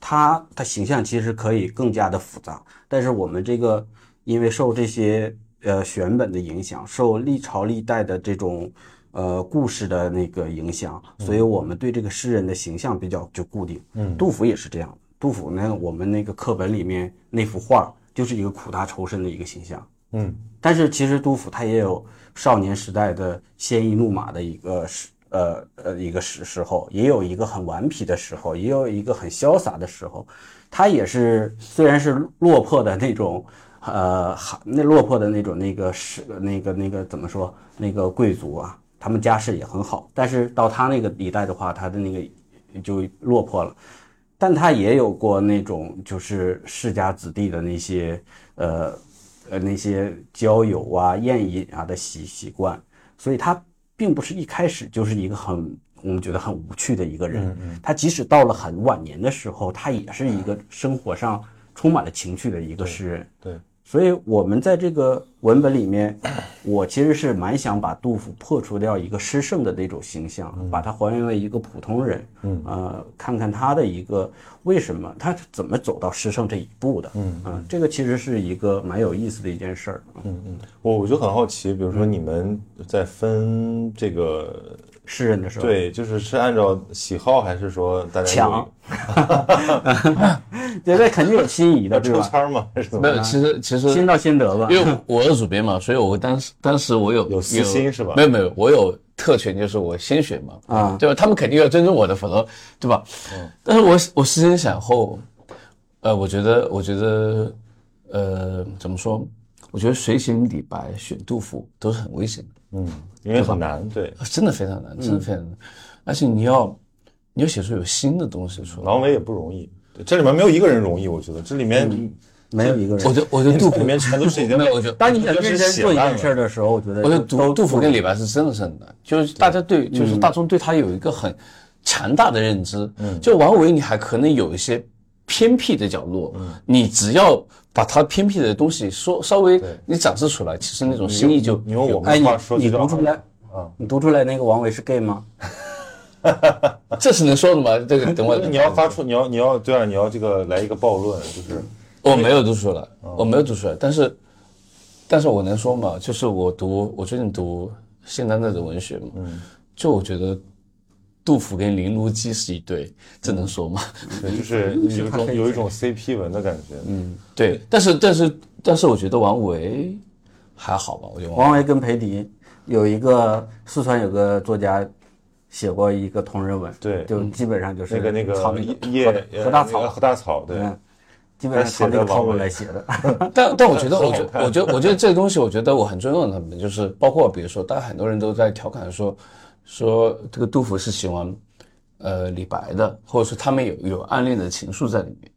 他的形象其实可以更加的复杂，但是我们这个因为受这些呃选本的影响，受历朝历代的这种呃故事的那个影响，所以我们对这个诗人的形象比较就固定。嗯，杜甫也是这样。杜甫呢，我们那个课本里面那幅画就是一个苦大仇深的一个形象。嗯，但是其实杜甫他也有少年时代的鲜衣怒马的一个时呃呃一个时时候，也有一个很顽皮的时候，也有一个很潇洒的时候。他也是虽然是落魄的那种呃那落魄的那种那个是那个那个怎么说那个贵族啊，他们家世也很好，但是到他那个一代的话，他的那个就落魄了。但他也有过那种就是世家子弟的那些呃呃那些交友啊、宴饮啊的习习惯，所以他并不是一开始就是一个很我们觉得很无趣的一个人。他即使到了很晚年的时候，他也是一个生活上充满了情趣的一个诗人。对，所以我们在这个文本里面，*clears throat* 我其实是蛮想把杜甫破除掉一个诗圣的那种形象，把他还原为一个普通人，嗯，呃，看看他的一个为什么他怎么走到诗圣这一步的，嗯。这个其实是一个蛮有意思的一件事儿，嗯，我我就很好奇，比如说你们在分这个，诗人的时候，对，就是是按照喜好，还是说大家抢，*laughs* 对，那肯定有心仪的，对吧？抽签儿吗？还是怎么没有，其实其实先到先得吧，因为我是主编嘛，所以我当时当时我有有私心是吧没有没有，我有特权，就是我先选嘛，啊对吧？他们肯定要尊重我的，否则对吧？嗯。但是我我思前想后，呃，我觉得我觉得呃怎么说？我觉得谁选李白选杜甫都是很危险的。嗯，因为很难，对。真的非常难，真的非常难，而且你要你要写出有新的东西出来。王维也不容易，对这里面没有一个人容易，我觉得这里面没有一个人我。觉得我觉得杜甫里面全都是已经 *laughs* 没有，我觉得当你想认真做一件事的时候，我觉得我觉得杜杜甫跟李白是真的是很难，就是大家对，就是大众对他有一个很强大的认知。嗯，就王维，你还可能有一些偏僻的角落，嗯，你只要把它偏僻的东西说稍微你展示出来，其实那种心意就你用我们的话说，你读出来，你读出来那个王维是 gay 吗？*laughs* 这是能说的吗？这个等我你要发出，你要你要对啊，你要这个来一个暴论，就是。我没有读出来，我没有读出来，但是，但是我能说嘛？就是我读，我最近读现当代的文学嘛，就我觉得杜甫跟林如基是一对，这能说吗？对，*laughs* 就是有一种有一种 CP 文的感觉，嗯，对，但是但是但是我觉得王维还好吧，我觉得王王维跟裴迪有一个四川有个作家写过一个同人文，对就基本上就是那个那个抄那叶个何何大草，何大草，对，嗯，基本上抄那个套路来写的。*laughs* 但但我觉得，我觉 *laughs* 得，我觉得，我觉得这个东西，我觉得我很尊重他们，就是包括比如说，大家很多人都在调侃说，说这个杜甫是喜欢呃李白的，或者说他们有有暗恋的情愫在里面，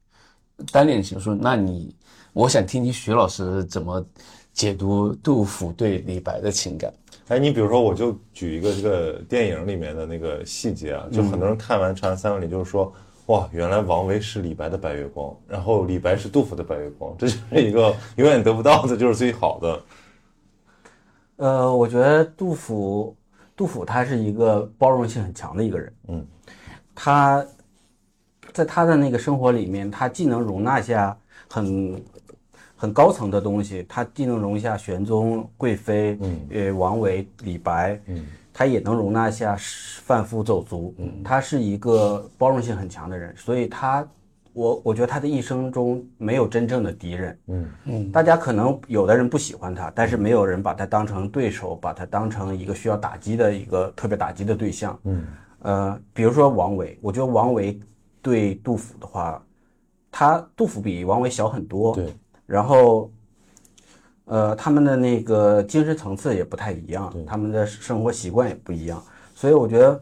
单恋情愫。那你，我想听听徐老师怎么解读杜甫对李白的情感。哎，你比如说，我就举一个这个电影里面的那个细节啊，就很多人看完《长安三万里》就是说，哇，原来王维是李白的白月光，然后李白是杜甫的白月光，这就是一个永远得不到的，就是最好的。呃，我觉得杜甫，杜甫他是一个包容性很强的一个人。嗯，他在他的那个生活里面，他既能容纳下很很高层的东西，他既能容下玄宗、贵妃，嗯呃，王维、李白，嗯，他也能容纳下贩夫走卒。嗯，他是一个包容性很强的人，所以他，我我觉得他的一生中没有真正的敌人。嗯。大家可能有的人不喜欢他，但是没有人把他当成对手，把他当成一个需要打击的一个特别打击的对象。嗯。呃，比如说王维，我觉得王维对杜甫的话，他杜甫比王维小很多，对，然后，呃，他们的那个精神层次也不太一样，他们的生活习惯也不一样，所以我觉得，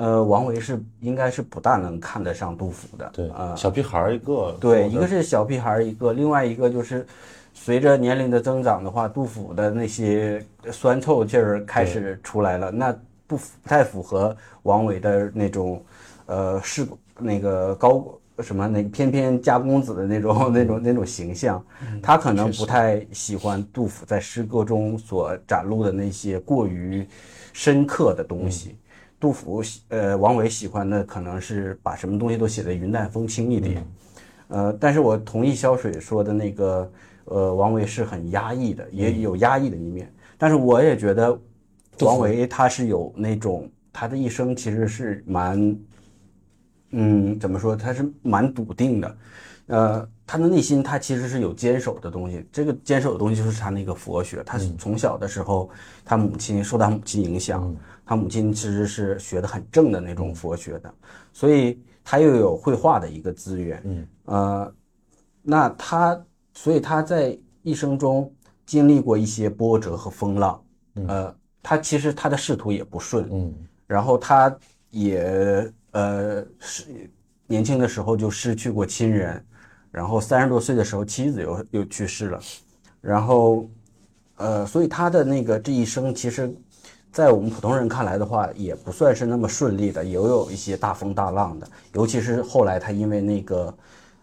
呃，王维是应该是不大能看得上杜甫的，对，啊、小屁孩儿一个，对，一个是小屁孩儿，一个另外一个就是，随着年龄的增长的话，杜甫的那些酸臭劲儿开始出来了，那不符不太符合王维的那种，呃，是那个高什么那个翩翩家公子的那种那种那种形象，他可能不太喜欢杜甫在诗歌中所展露的那些过于深刻的东西。杜甫喜呃，王维喜欢的可能是把什么东西都写得云淡风轻一点。呃，但是我同意萧水说的那个，呃，王维是很压抑的，也有压抑的一面。但是我也觉得，王维他是有那种他的一生其实是蛮，嗯，怎么说？他是蛮笃定的，呃，他的内心他其实是有坚守的东西。这个坚守的东西就是他那个佛学。他是从小的时候，他母亲受他母亲影响，他母亲其实是学的很正的那种佛学的，所以他又有绘画的一个资源。嗯，呃，那他，所以他在一生中经历过一些波折和风浪。呃，他其实他的仕途也不顺。嗯然后他也呃是年轻的时候就失去过亲人，然后三十多岁的时候妻子又又去世了，然后呃，所以他的那个这一生其实，在我们普通人看来的话，也不算是那么顺利的，也有一些大风大浪的，尤其是后来他因为那个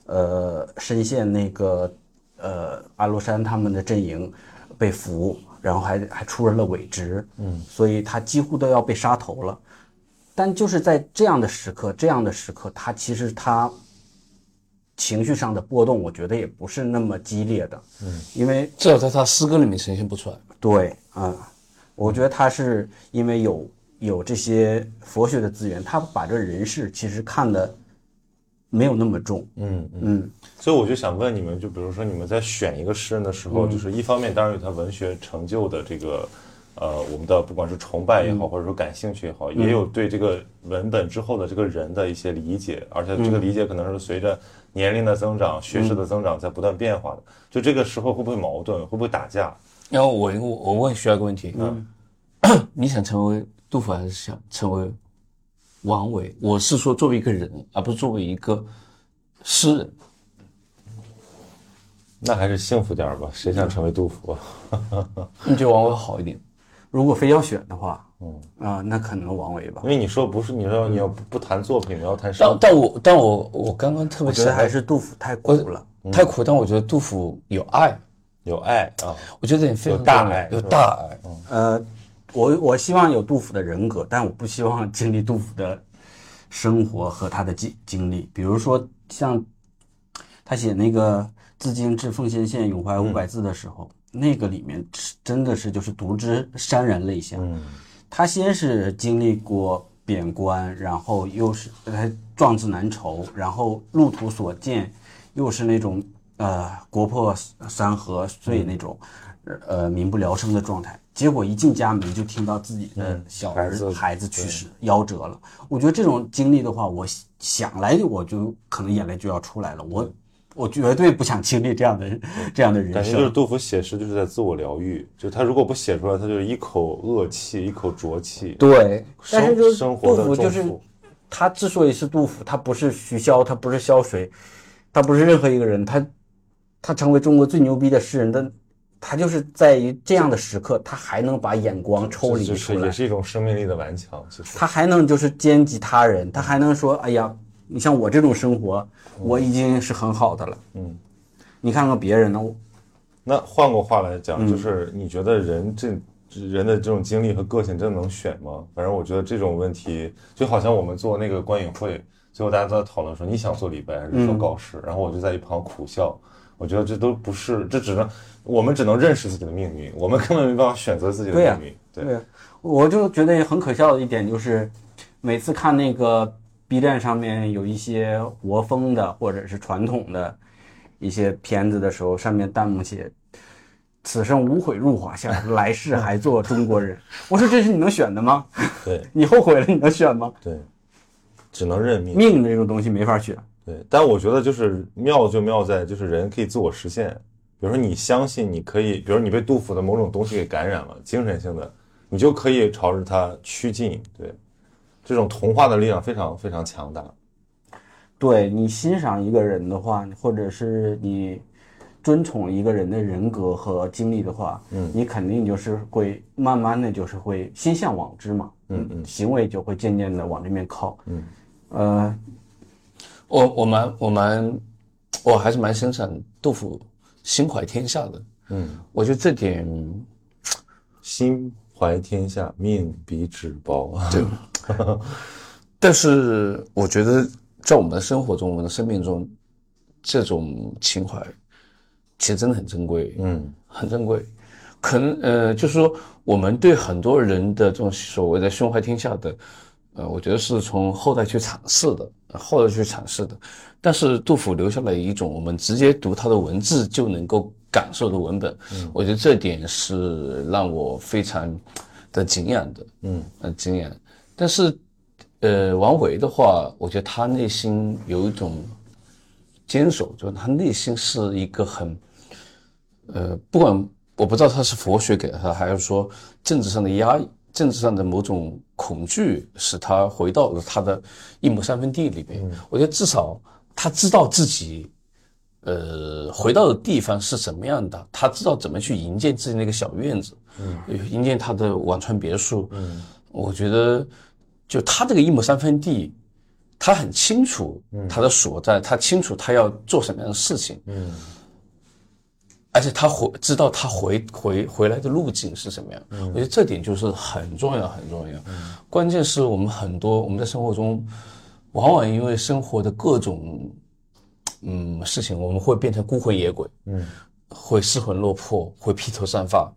呃深陷那个呃安禄山他们的阵营被俘，然后还还出了伪职，嗯，所以他几乎都要被杀头了。但就是在这样的时刻，这样的时刻，他其实他情绪上的波动，我觉得也不是那么激烈的，嗯，因为至少在他诗歌里面呈现不出来。对，啊、我觉得他是因为有有这些佛学的资源，他把这人事其实看的没有那么重，嗯嗯。嗯所以我就想问你们，就比如说你们在选一个诗人的时候，就是一方面当然有他文学成就的这个，呃，我们的不管是崇拜也好，或者说感兴趣也好，也有对这个文本之后的这个人的一些理解，而且这个理解可能是随着年龄的增长、学识的增长在不断变化的。就这个时候会不会矛盾？会不会打架？然后我我我问徐二个问题，嗯，*coughs* 你想成为杜甫还是想成为王维？我是说作为一个人，而不是作为一个诗人。那还是幸福点儿吧。谁想成为杜甫啊？你觉得王维好一点？如果非要选的话，嗯啊、那可能王维吧因。为你说不是，你说你要不不谈作品，你要谈但生。但我但我我刚刚特别觉得还是杜甫太苦了。太苦，但我觉得杜甫有爱，有爱啊，我觉得这点非常有大爱有大爱。呃，我我希望有杜甫的人格，但我不希望经历杜甫的生活和他的经经历。比如说像他写那个《自京至奉先县咏怀五百字》的时候，那个里面是真的是就是读之潸然泪下。嗯他先是经历过贬官，然后又是他壮志难酬，然后路途所见又是那种呃国破山河碎那种，呃民不聊生的状态。结果一进家门就听到自己的小儿孩子孩子去世，夭折了。我觉得这种经历的话，我想来我就可能眼泪就要出来了。我我绝对不想经历这样的这样的人感觉就是。杜甫写诗就是在自我疗愈，就他如果不写出来，他就是一口恶气，一口浊气。对，但是就是生活的杜甫就是他之所以是杜甫，他不是徐骁，他不是萧水，他不是任何一个人，他他成为中国最牛逼的诗人的，他就是在于这样的时刻，他还能把眼光抽离出来就是也，是一种生命力的顽强。其实，他还能就是兼及他人，他还能说，哎呀，你像我这种生活，我已经是很好的了。嗯，你看看别人呢，我那换过话来嗯讲，就是你觉得人这人的这种经历和个性真的能选吗？反正我觉得这种问题，就好像我们做那个观影会，最后大家都在讨论说你想做李白还是嗯做高适，然后我就在一旁苦笑。我觉得这都不是，这只能我们只能认识自己的命运，我们根本没办法选择自己的命运。对对，我就觉得很可笑的一点就是，每次看那个 B 站上面有一些国风的或者是传统的一些片子的时候，上面弹幕写“此生无悔入华夏，来世还做中国人”。我说这是你能选的吗？对 *laughs* 你后悔了你能选吗？对，只能认命。命这种东西没法选。对，但我觉得就是妙就妙在就是人可以自我实现。比如说你相信你可以，比如你被杜甫的某种东西给感染了，精神性的，你就可以朝着它趋近。对，这种童话的力量非常非常强大。对你欣赏一个人的话，或者是你尊崇一个人的人格和经历的话，嗯，你肯定就是会慢慢的就是会心向往之嘛，嗯嗯，行为就会渐渐的往这边靠，嗯，呃，我我蛮我蛮我还是蛮欣赏杜甫心怀天下的，嗯，我觉得这点心怀天下，面比纸薄。对，*laughs* 但是我觉得在我们的生活中，我们的生命中，这种情怀其实真的很珍贵，嗯很珍贵。可能呃，就是说我们对很多人的这种所谓的胸怀天下的，呃，我觉得是从后代去阐释的，呃后来去阐释的。但是杜甫留下了一种我们直接读他的文字就能够感受的文本，我觉得这点是让我非常的敬仰的，嗯，呃，敬仰。但是，呃，王维的话，我觉得他内心有一种坚守，就是他内心是一个很，呃，不管我不知道他是佛学给了他，还是说政治上的压抑、政治上的某种恐惧，使他回到了他的一亩三分地里面。我觉得至少他知道自己，呃，回到的地方是什么样的，他知道怎么去营建自己那个小院子，嗯，营建他的辋川别墅。嗯，我觉得就他这个一亩三分地。他很清楚他的所在，他清楚他要做什么样的事情，嗯而且他回知道他回回回来的路径是什么样，我觉得这点就是很重要很重要。关键是我们很多我们在生活中，往往因为生活的各种嗯事情，我们会变成孤魂野鬼，嗯，会失魂落魄，会披头散发。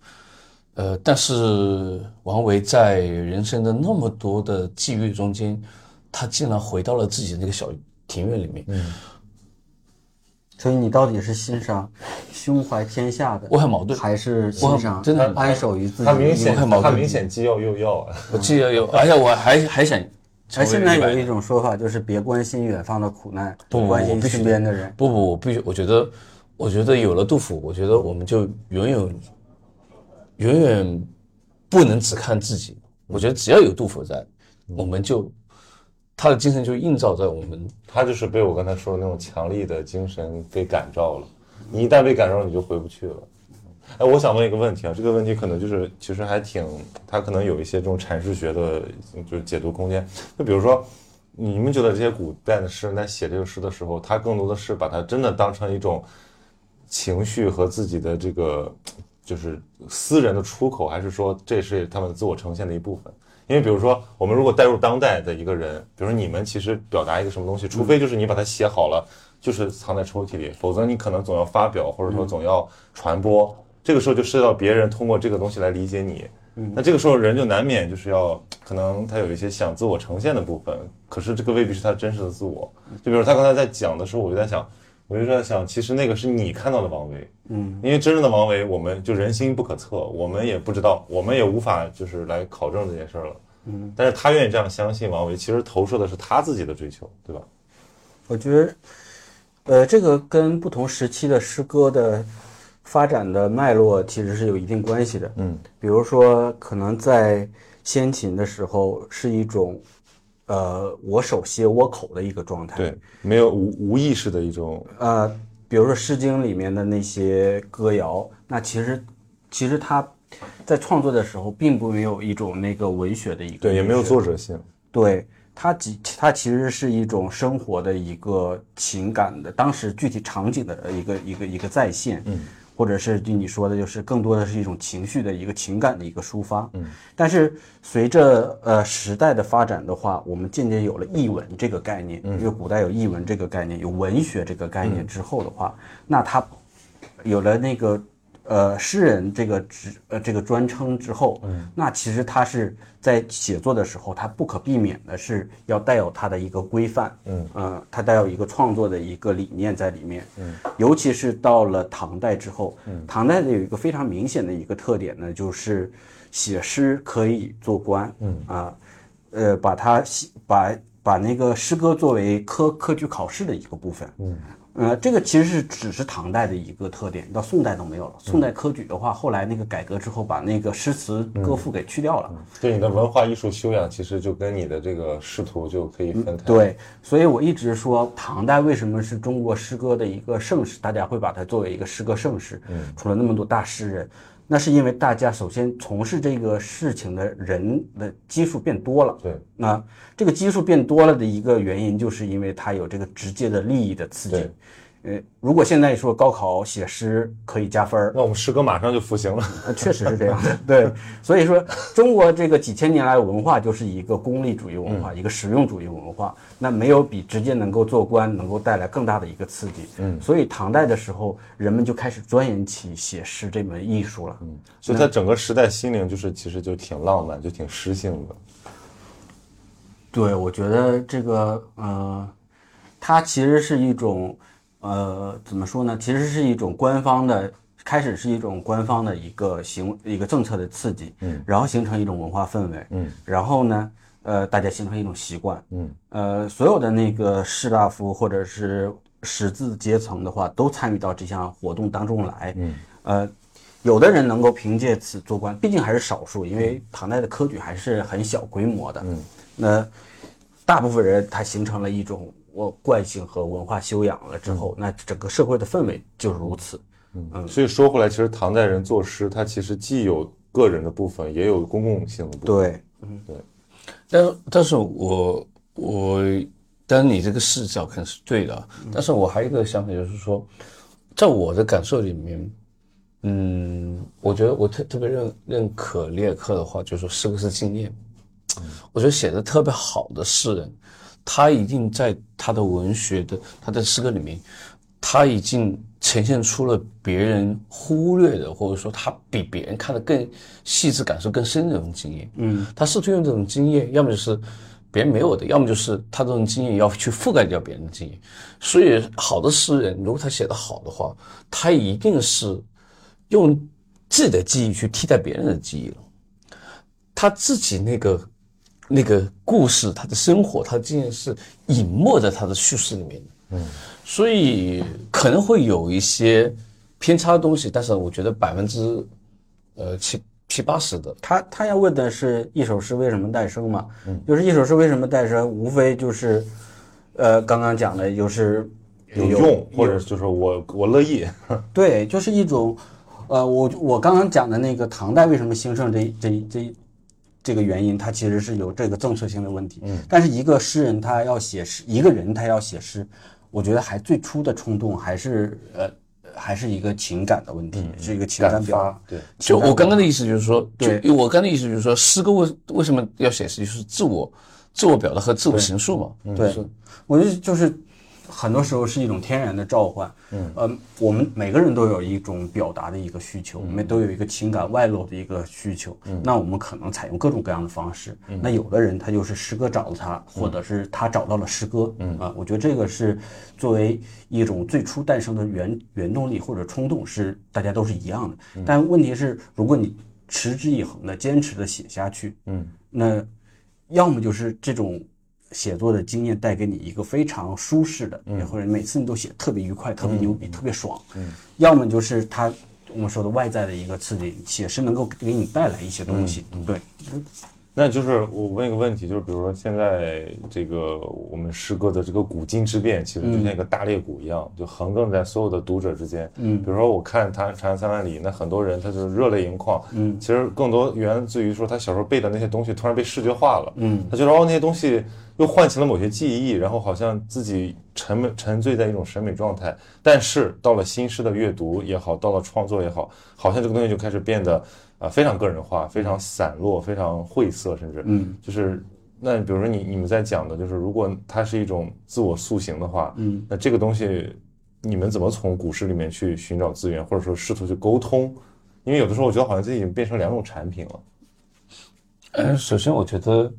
呃，但是王维在人生的那么多的际遇中间，他竟然回到了自己的那个小庭院里面。嗯所以你到底是欣赏胸怀天下的，我很矛盾还是欣赏真的安守于自己的他明显很矛盾他明显既要又要啊。我记得有，而且我还还想现在有一种说法，就是别关心远方的苦难，不关心身边的人。不不，我必须，我觉得，我觉得有了杜甫，我觉得我们就永远永远不能只看自己。我觉得只要有杜甫在，我们就他的精神就映照在我们。他就是被我刚才说的那种强力的精神给感召了，你一旦被感召，你就回不去了。哎，我想问一个问题啊，这个问题可能就是其实还挺，它可能有一些这种阐释学的，就是解读空间。就比如说，你们觉得这些古代的诗人在写这个诗的时候，他更多的是把它真的当成一种情绪和自己的这个就是私人的出口，还是说这是他们自我呈现的一部分？因为比如说，我们如果带入当代的一个人，比如说你们其实表达一个什么东西，除非就是你把它写好了，就是藏在抽屉里，否则你可能总要发表，或者说总要传播。这个时候就涉及到别人通过这个东西来理解你。那这个时候人就难免就是要，可能他有一些想自我呈现的部分，可是这个未必是他真实的自我。就比如他刚才在讲的时候，我就在想，我就在想，其实那个是你看到的王维，嗯，因为真正的王维，我们就人心不可测，我们也不知道，我们也无法就是来考证这件事儿了。嗯，但是他愿意这样相信王维，其实投射的是他自己的追求，对吧？我觉得，呃，这个跟不同时期的诗歌的发展的脉络其实是有一定关系的。嗯，比如说，可能在先秦的时候是一种，呃，我手写我口的一个状态。对，没有无无意识的一种，呃，比如说《诗经》里面的那些歌谣，那其实其实他在创作的时候，并不没有一种那个文学的一个对，也没有作者性。对它其它其实是一种生活的一个情感的，当时具体场景的一个一个一个再现，嗯，或者是就你说的，就是更多的是一种情绪的一个情感的一个抒发，嗯，但是随着呃时代的发展的话，我们渐渐有了译文这个概念，因为古代有译文这个概念，有文学这个概念之后的话，那它有了那个呃诗人这个职呃这个专称之后，嗯，那其实他是在写作的时候，他不可避免的是要带有他的一个规范，嗯呃，他带有一个创作的一个理念在里面，嗯，尤其是到了唐代之后，嗯，唐代的有一个非常明显的一个特点呢，就是写诗可以做官，嗯啊，呃，把它写把把那个诗歌作为科科举考试的一个部分，嗯。呃，这个其实是只是唐代的一个特点，到宋代都没有了。宋代科举的话，后来那个改革之后，把那个诗词歌赋给去掉了。对你的文化艺术修养，其实就跟你的这个仕途就可以分开。对，所以我一直说，唐代为什么是中国诗歌的一个盛世？大家会把它作为一个诗歌盛世。嗯，出了那么多大诗人，那是因为大家首先从事这个事情的人的基数变多了。对，那这个基数变多了的一个原因，就是因为它有这个直接的利益的刺激对。呃，如果现在说高考写诗可以加分儿，那我们诗歌马上就复兴了。呃，确实是这样的。*laughs* 对，所以说中国这个几千年来文化就是一个功利主义文化，一个实用主义文化。那没有比直接能够做官能够带来更大的一个刺激。嗯，所以唐代的时候，人们就开始钻研起写诗这门艺术了。嗯，所以它整个时代心灵就是其实就挺浪漫，就挺诗性的。对，我觉得这个呃，它其实是一种呃，怎么说呢？其实是一种官方的，开始是一种官方的一个行一个政策的刺激，嗯，然后形成一种文化氛围，嗯，然后呢，呃，大家形成一种习惯，嗯，呃，所有的那个士大夫或者是识字阶层的话，都参与到这项活动当中来，嗯，呃。有的人能够凭借此做官，毕竟还是少数，因为唐代的科举还是很小规模的。嗯，那大部分人他形成了一种我惯性和文化修养了之后，那整个社会的氛围就是如此。嗯，所以说回来，其实唐代人作诗，他其实既有个人的部分，也有公共性的部分。对，嗯，对。但但是我我，当然你这个视角可能是对的，但是我还有一个想法，就是说，在我的感受里面，嗯，我觉得我特特别认认可列克的话，就是说诗歌是经验。我觉得写的特别好的诗人，他一定在他的文学的他的诗歌里面，他已经呈现出了别人忽略的，或者说他比别人看得更细致、感受更深的这种经验。嗯，他试图用这种经验，要么就是别人没有的，要么就是他这种经验要去覆盖掉别人的经验。所以，好的诗人，如果他写得好的话，他一定是用自己的记忆去替代别人的记忆了。他自己那个那个故事，他的生活，他的经验是隐没在他的叙事里面的。嗯，所以可能会有一些偏差的东西，但是我觉得百分之呃七七八十的，他他要问的是一首诗为什么诞生嘛？嗯，就是一首诗为什么诞生，无非就是，呃，刚刚讲的就是有用，或者就是我我乐意。对，就是一种，呃，我我刚刚讲的那个唐代为什么兴盛这这这这个原因，它其实是有这个政策性的问题。嗯，但是一个诗人他要写诗，一个人他要写诗，我觉得还最初的冲动还是呃还是一个情感的问题，是一个情感表达。对，就我刚刚的意思就是说，就对。我刚刚的意思就是说，诗歌为为什么要写诗，就是自我自我表达和自我形述嘛。对，我觉得就是很多时候是一种天然的召唤。嗯，呃，我们每个人都有一种表达的一个需求，我们都有一个情感外露的一个需求。嗯，那我们可能采用各种各样的方式。嗯，那有的人他就是诗歌找了他，或者是他找到了诗歌。嗯啊，我觉得这个是作为一种最初诞生的原原动力或者冲动，是大家都是一样的。但问题是，如果你持之以恒的坚持的写下去，嗯，那要么就是这种写作的经验带给你一个非常舒适的，或者每次你都写特别愉快、特别牛逼、特别爽。嗯，要么就是他我们说的外在的一个刺激，写诗能够给你带来一些东西。对，那就是我问一个问题，就是比如说现在这个我们诗歌的这个古今之变，其实就像一个大裂谷一样，就横亘在所有的读者之间。嗯，比如说我看他《长安三万里》，那很多人他就是热泪盈眶。嗯，其实更多源自于说他小时候背的那些东西突然被视觉化了。嗯，他觉得哦那些东西又唤起了某些记忆，然后好像自己沉沉醉在一种审美状态。但是到了新诗的阅读也好，到了创作也好，好像这个东西就开始变得。啊，非常个人化，非常散落，非常晦涩，甚至，嗯，就是那比如说你你们在讲的，就是如果它是一种自我塑形的话，嗯，那这个东西你们怎么从股市里面去寻找资源，或者说试图去沟通？因为有的时候我觉得好像自己已经变成两种产品了。嗯，首先我觉得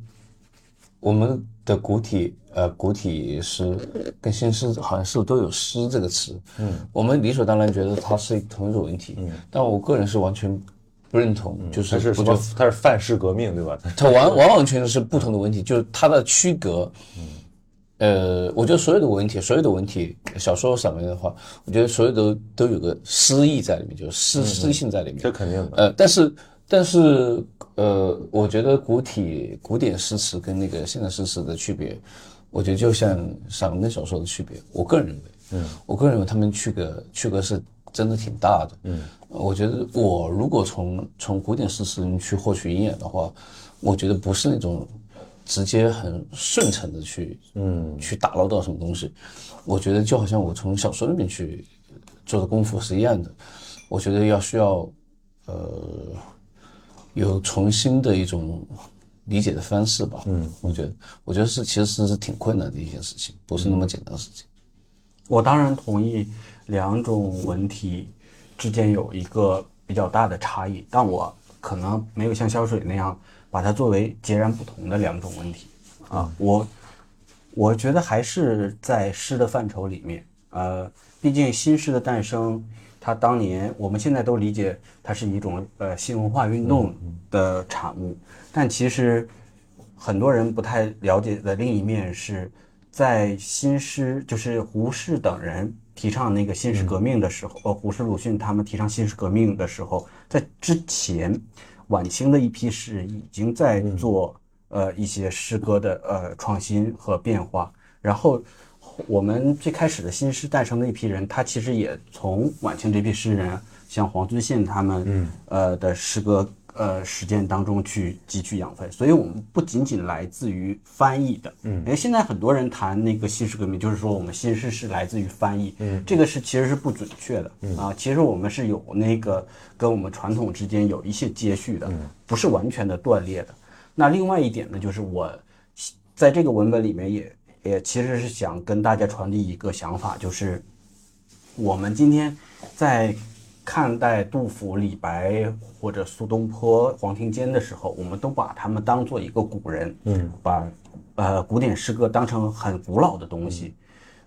我们的古体呃古体诗跟新诗好像是都有诗这个词，嗯，我们理所当然觉得它是同一种文体，嗯，但我个人是完全。不认同，就是是什么？它是范式革命，对吧？它完完完全全是不同的问题，就是它的区隔。呃，我觉得所有的文体，所有的文体，小说、散文的话，我觉得所有都都有个诗意在里面，就是诗诗性在里面。这肯定的。呃，但是但是呃，我觉得古体古典诗词跟那个现代诗词的区别，我觉得就像散文跟小说的区别。我个人认为，嗯，我个人认为他们区隔区隔是真的挺大的。嗯。我觉得我如果从从古典诗词去获取营养的话，我觉得不是那种直接很顺承的去嗯去打捞到什么东西，我觉得就好像我从小说里面去做的功夫是一样的。我觉得要需要呃有重新的一种理解的方式吧。嗯，我觉得我觉得是其实是是挺困难的一件事情，不是那么简单的事情。我当然同意两种文体。之间有一个比较大的差异，但我可能没有像肖水那样把它作为截然不同的两种问题啊。我我觉得还是在诗的范畴里面，呃，毕竟新诗的诞生，它当年我们现在都理解它是一种呃新文化运动的产物，但其实很多人不太了解的另一面是在新诗，就是胡适等人。提倡那个新式革命的时候，呃，胡适、鲁迅他们提倡新式革命的时候，在之前，晚清的一批诗人已经在做呃一些诗歌的呃创新和变化。然后，我们最开始的新诗诞生的一批人，他其实也从晚清这批诗人，像黄遵宪他们，呃的诗歌。呃，实践当中去汲取养分，所以我们不仅仅来自于翻译的，嗯，因为现在很多人谈那个新式革命，就是说我们新式是来自于翻译，嗯，这个是其实是不准确的，嗯。啊，其实我们是有那个跟我们传统之间有一些接续的，不是完全的断裂的。那另外一点呢，就是我在这个文本里面也也其实是想跟大家传递一个想法，就是我们今天在。看待杜甫、李白或者苏东坡、黄庭坚的时候，我们都把他们当做一个古人，嗯，把呃古典诗歌当成很古老的东西。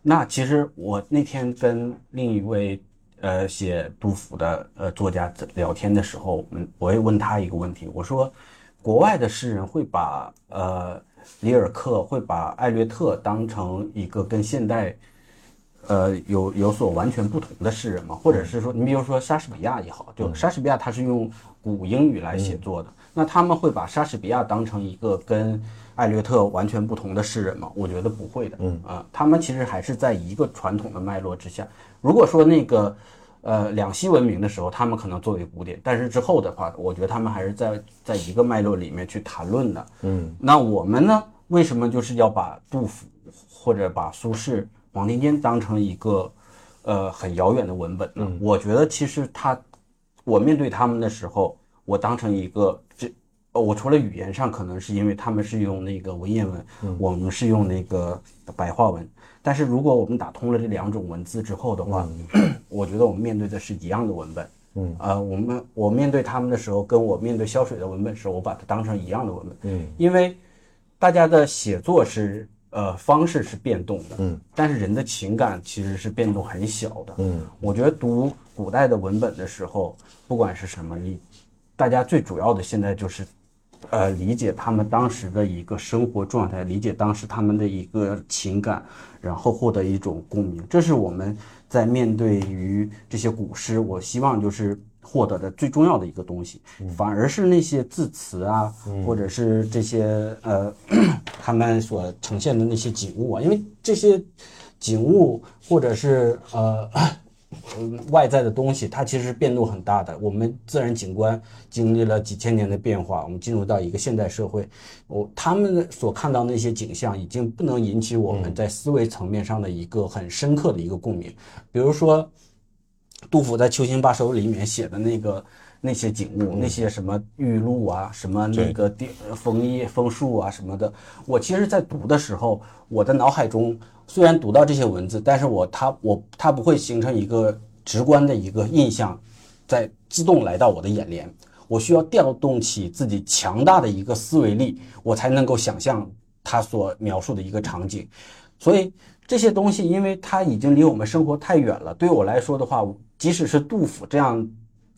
那其实我那天跟另一位呃写杜甫的呃作家聊天的时候，我们，我也问他一个问题，我说，国外的诗人会把呃里尔克会把艾略特当成一个跟现代。呃，有有所完全不同的诗人嘛？或者是说，你比如说莎士比亚也好，就莎士比亚他是用古英语来写作的，那他们会把莎士比亚当成一个跟艾略特完全不同的诗人吗？我觉得不会的。嗯啊，他们其实还是在一个传统的脉络之下。如果说那个呃两栖文明的时候，他们可能作为古典，但是之后的话，我觉得他们还是在在一个脉络里面去谈论的。嗯，那我们呢？为什么就是要把杜甫或者把苏轼？黄庭坚当成一个，呃，很遥远的文本嗯。我觉得其实他，我面对他们的时候，我当成一个这，我除了语言上可能是因为他们是用那个文言文，我们是用那个白话文。但是如果我们打通了这两种文字之后的话，*clears throat* 我觉得我们面对的是一样的文本。嗯，呃，我们我面对他们的时候，跟我面对萧水的文本时，候，我把它当成一样的文本。嗯，因为大家的写作是。呃，方式是变动的，嗯，但是人的情感其实是变动很小的，嗯，我觉得读古代的文本的时候，不管是什么，你大家最主要的现在就是呃理解他们当时的一个生活状态，理解当时他们的一个情感，然后获得一种共鸣。这是我们在面对于这些古诗，我希望就是获得的最重要的一个东西，反而是那些字词啊，或者是这些呃 *clears throat* 他们所呈现的那些景物啊，因为这些景物或者是呃。嗯，外在的东西它其实变动很大的。我们自然景观经历了几千年的变化，我们进入到一个现代社会，我他们所看到那些景象已经不能引起我们在思维层面上的一个很深刻的一个共鸣。比如说，杜甫在《秋兴八首》里面写的那个那些景物，那些什么玉露啊，什么那个地枫叶、枫树啊什么的，我其实在读的时候，我的脑海中。虽然读到这些文字，但是我它我它不会形成一个直观的一个印象，在自动来到我的眼帘。我需要调动起自己强大的一个思维力，我才能够想象他所描述的一个场景。所以这些东西，因为它已经离我们生活太远了，对我来说的话，即使是杜甫这样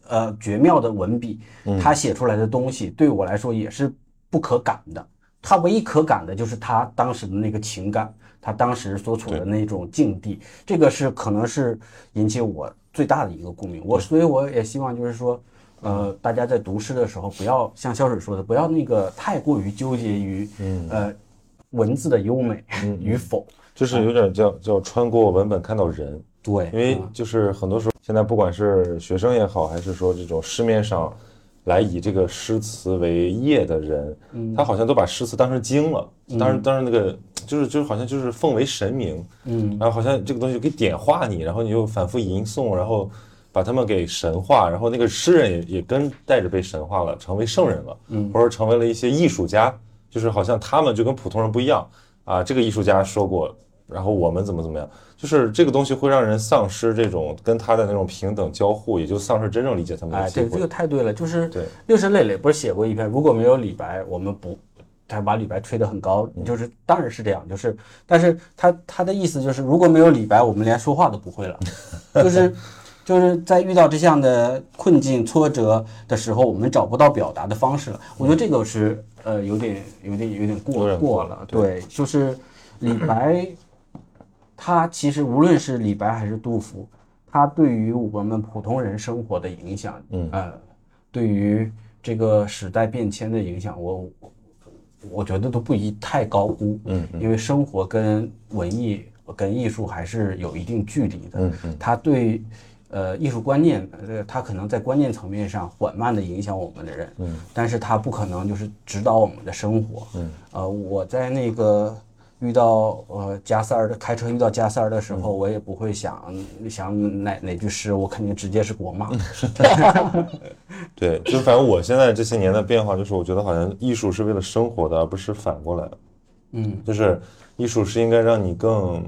呃绝妙的文笔，他写出来的东西对我来说也是不可感的。他唯一可感的就是他当时的那个情感。他当时所处的那种境地，这个是可能是引起我最大的一个共鸣。我所以我也希望就是说，呃，大家在读诗的时候，不要像肖水说的，不要那个太过于纠结于呃文字的优美与否，就是有点叫叫穿过文本看到人。对，因为就是很多时候现在不管是学生也好，还是说这种市面上来以这个诗词为业的人，他好像都把诗词当成经了，当然当然那个。就是就是好像就是奉为神明，嗯，然后好像这个东西给点化你，然后你就反复吟诵，然后把他们给神化，然后那个诗人也也跟带着被神化了，成为圣人了，嗯，或者成为了一些艺术家，就是好像他们就跟普通人不一样啊。这个艺术家说过，然后我们怎么怎么样，就是这个东西会让人丧失这种跟他的那种平等交互，也就丧失真正理解他们的机会。哎，对，这个太对了，就是对六十磊磊不是写过一篇，如果没有李白，我们不。他把李白吹得很高，就是当然是这样，就是，但是他他的意思就是，如果没有李白，我们连说话都不会了，*laughs* 就是，就是在遇到这样的困境挫折的时候，我们找不到表达的方式了。我觉得这个是呃有点有点有点过过了，对，就是李白，他其实无论是李白还是杜甫，他对于我们普通人生活的影响，嗯。呃，对于这个时代变迁的影响，我。我觉得都不宜太高估，嗯，因为生活跟文艺跟艺术还是有一定距离的，嗯嗯，他对，呃，艺术观念，呃，他可能在观念层面上缓慢的影响我们的人，嗯，但是他不可能就是指导我们的生活，嗯，呃，我在那个。遇到呃加塞尔的开车遇到加塞尔的时候，我也不会想想哪哪句诗，我肯定直接是国骂。*laughs* 对，就反正我现在这些年的变化，就是我觉得好像艺术是为了生活的，而不是反过来。嗯，就是艺术是应该让你更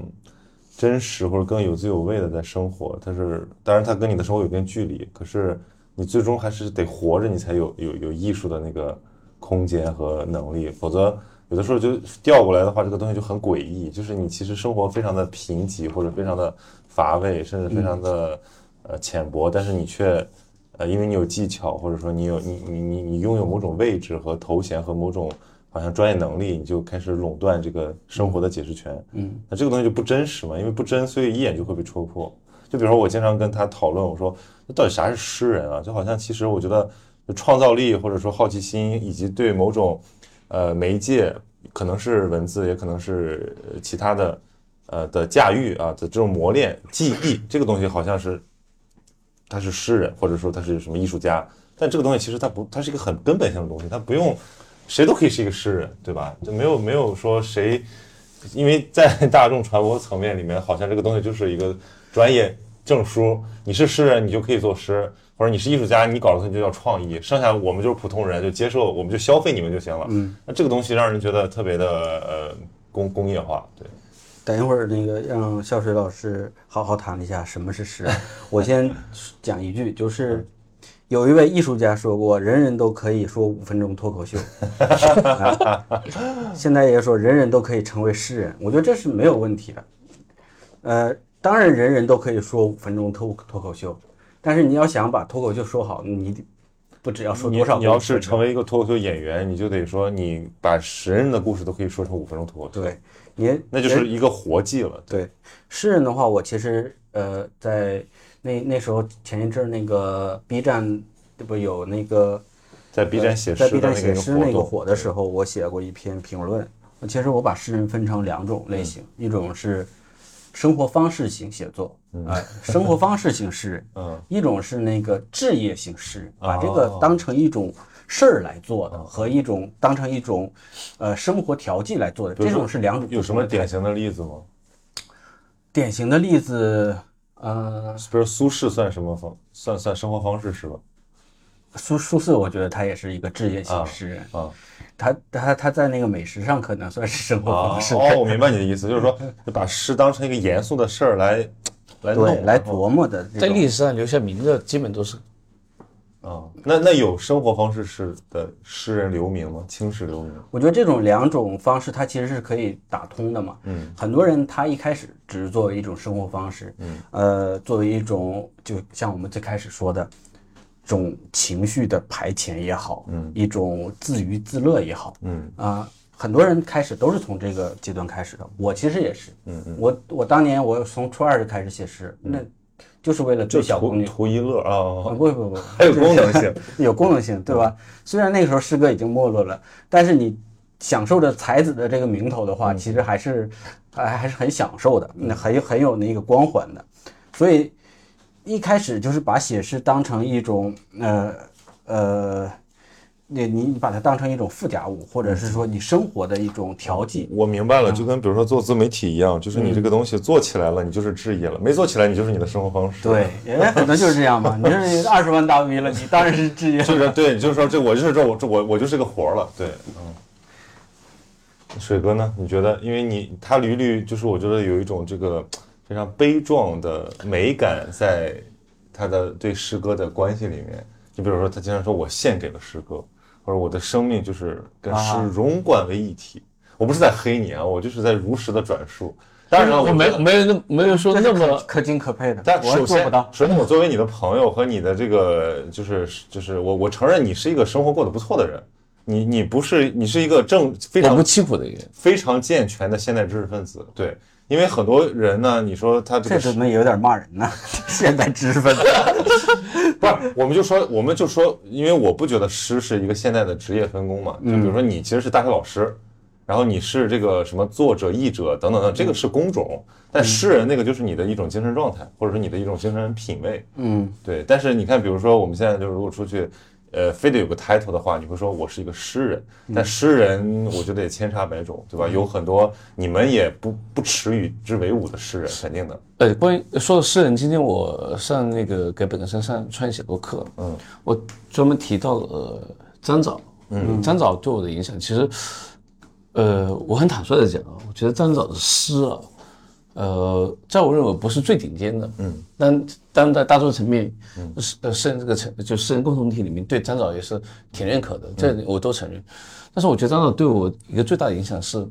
真实或者更有滋有味的在生活。它是当然它跟你的生活有点距离，可是你最终还是得活着，你才有有有艺术的那个空间和能力，否则。有的时候就调过来的话，这个东西就很诡异。就是你其实生活非常的贫瘠，或者非常的乏味，甚至非常的呃浅薄，但是你却呃因为你有技巧，或者说你有你你你你拥有某种位置和头衔和某种好像专业能力，你就开始垄断这个生活的解释权。嗯，那这个东西就不真实嘛，因为不真，所以一眼就会被戳破。就比如说我经常跟他讨论，我说那到底啥是诗人啊？就好像其实我觉得创造力或者说好奇心以及对某种。呃，媒介可能是文字，也可能是其他的，呃的驾驭啊的这种磨练、记忆，这个东西好像是，他是诗人，或者说他是什么艺术家，但这个东西其实它不，它是一个很根本性的东西，它不用，谁都可以是一个诗人，对吧？就没有没有说谁，因为在 *laughs* 大众传播层面里面，好像这个东西就是一个专业证书，你是诗人，你就可以作诗。或者你是艺术家，你搞的东西就叫创意，剩下我们就是普通人，就接受，我们就消费你们就行了。嗯，那这个东西让人觉得特别的呃工工业化。对，等一会儿那个让笑水老师好好谈一下什么是诗。我先讲一句，就是有一位艺术家说过，人人都可以说五分钟脱口秀。*laughs* 现在也说人人都可以成为诗人，我觉得这是没有问题的。呃，当然人人都可以说五分钟脱脱口秀。但是你要想把脱口秀说好，你不只要说多少个你要是成为一个脱口秀演员，你就得说你把十人的故事都可以说成五分钟脱口秀，对，您那就是一个活计了。对诗人的话，我其实呃在那那时候前一阵儿那个 B 站这不有那个在 B 站写在诗 B 站的那个写诗那个火的时候，我写过一篇评论。其实我把诗人分成两种类型，嗯一种是生活方式型写作，哎，生活方式型诗人；*laughs* 嗯一种是那个置业型诗人，把这哦个当成一种事儿来做的，和一种当成一种呃生活调剂来做的，这种是两种有什么典型的例子吗？典型的例子？呃，比如苏轼算什么方？算算生活方式是吧？苏苏轼，我觉得他也是一个置业型啊诗人，啊他他他在那个美食上可能算是生活啊方式，哦，我明白你的意思，就是说 *laughs* 就把诗当成一个严肃的事儿来来弄，对，来琢磨的。在历史上留下名的基本都是啊。那那有生活方式是的诗人留名吗？青史留名？我觉得这种两种方式，它其实是可以打通的嘛。嗯，很多人他一开始只是作为一种生活方式，嗯，呃，作为一种就像我们最开始说的，这种情绪的排遣也好，嗯，一种自娱自乐也好，嗯啊、很多人开始都是从这个阶段开始的。我其实也是，嗯嗯，我我当年我从初二就开始写诗，那就是为了就图追小姑娘。图一乐啊啊，不不不，*laughs* 还有功能性。*laughs* 有功能性，对吧？虽然那个时候诗歌已经没落了，但是你享受着才子的这个名头的话，其实还是还还是很享受的，那很有很有那个光环的。所以一开始就是把写诗当成一种呃呃，你你你把它当成一种附加物，或者是说你生活的一种调剂。我明白了，就跟比如说做自媒体一样，就是你这个东西做起来了，你就是置业了；没做起来，你就是你的生活方式。对，也可能就是这样嘛。你是 *laughs* 二十万大 V 了，你当然是置业就。是对，就是说这我就是这我这我我就是个活儿了，对，嗯。水哥呢？你觉得？因为你他屡屡就是我觉得有一种这个非常悲壮的美感在他的对诗歌的关系里面。你比如说，他经常说我献给了诗歌，或者我的生命就是跟诗啊融贯为一体。我不是在黑你啊，我就是在如实的转述。当然了，我没没有那没有说那么可敬可佩的，但我首先。首先，我作为你的朋友和你的这个，就是就是我我承认你是一个生活过得不错的人，你你不是你是一个正非常不欺负的一个人。非常健全的现代知识分子，对，因为很多人呢，你说他这这个怎么有点骂人呢？*laughs* 现在知识分子，*laughs* 不是，我们就说我们就说，因为我不觉得诗是一个现代的职业分工嘛，就比如说你其实是大学老师。然后你是这个什么作者、译者等等等，这个是工种，但诗人那个就是你的一种精神状态，或者说你的一种精神品味。嗯，对，但是你看，比如说我们现在就是如果出去，呃，非得有个 title 的话，你会说我是一个诗人，但诗人我觉得也千差百种，对吧？有很多你们也不不耻与之为伍的诗人，肯定的。呃，关于说到诗人，今天我上那个给本科生上创业写作课，嗯，我专门提到了、呃、张枣，嗯，张枣对我的影响，其实，呃，我很坦率的讲啊，我觉得张枣的诗啊，呃，在我认为不是最顶尖的，嗯，但但在大众层面，是呃诗人这个层就诗人共同体里面，对张导也是挺认可的，这我都承认。但是我觉得张枣对我一个最大的影响是，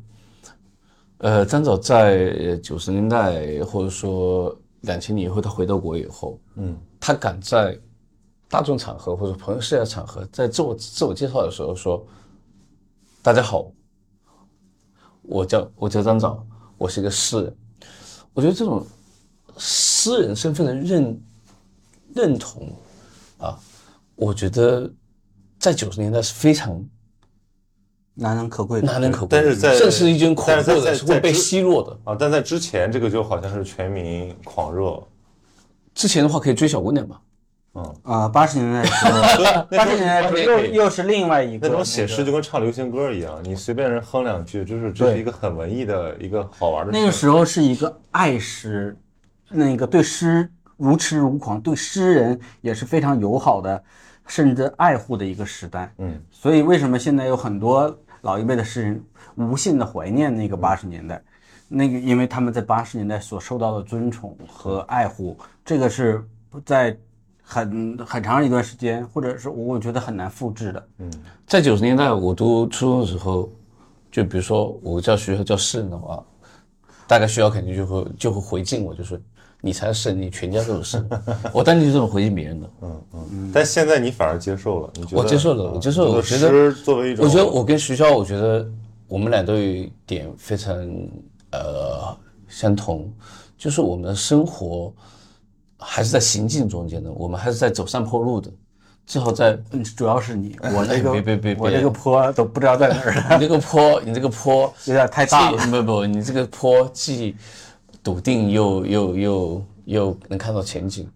呃，张枣在九十年代或者说两千年以后，他回到国以后，嗯，他敢在大众场合或者朋友社交场合，在自我自我介绍的时候说：“大家好，我叫我叫张枣，我是一个诗人。”我觉得这种私人身份的认认同啊，我觉得在九十年代是非常难能可贵的。难能可贵的，但是在这是一群恐怖的，会被奚落的。啊，但在之前这个就好像是全民狂热，之前的话可以追小姑娘嘛，啊，八十年代的时候，八十年代的时候又又是另外一个那种写诗就跟唱流行歌一样，你随便人哼两句，就是这是一个很文艺的一个好玩的。那个时候是一个爱诗，那个对诗如痴如狂，对诗人也是非常友好的，甚至爱护的一个时代。嗯，所以为什么现在有很多老一辈的诗人无限的怀念那个八十年代？那个因为他们在八十年代所受到的尊崇和爱护，这个是在很很长一段时间，或者是我觉得很难复制的。嗯在九十年代我读初中的时候，就比如说我叫学校叫诗人的话，大概学校肯定就会就会回敬我，就是你才是神，你全家都是神。*laughs* 我当年就这么回敬别人的。嗯嗯，但现在你反而接受了，你觉得？我接受了啊我接受了我觉得作为一种，我觉得我跟徐潇，我觉得我们俩都有一点非常呃相同，就是我们的生活还是在行进中间的，我们还是在走上坡路的，最好在嗯主要是你，*laughs* 我那个别别别别。我这个坡都不知道在哪儿。了，*laughs* 你这个坡，你这个坡 *laughs* 有点太大。了。不不，你这个坡既笃定又又又又能看到前景，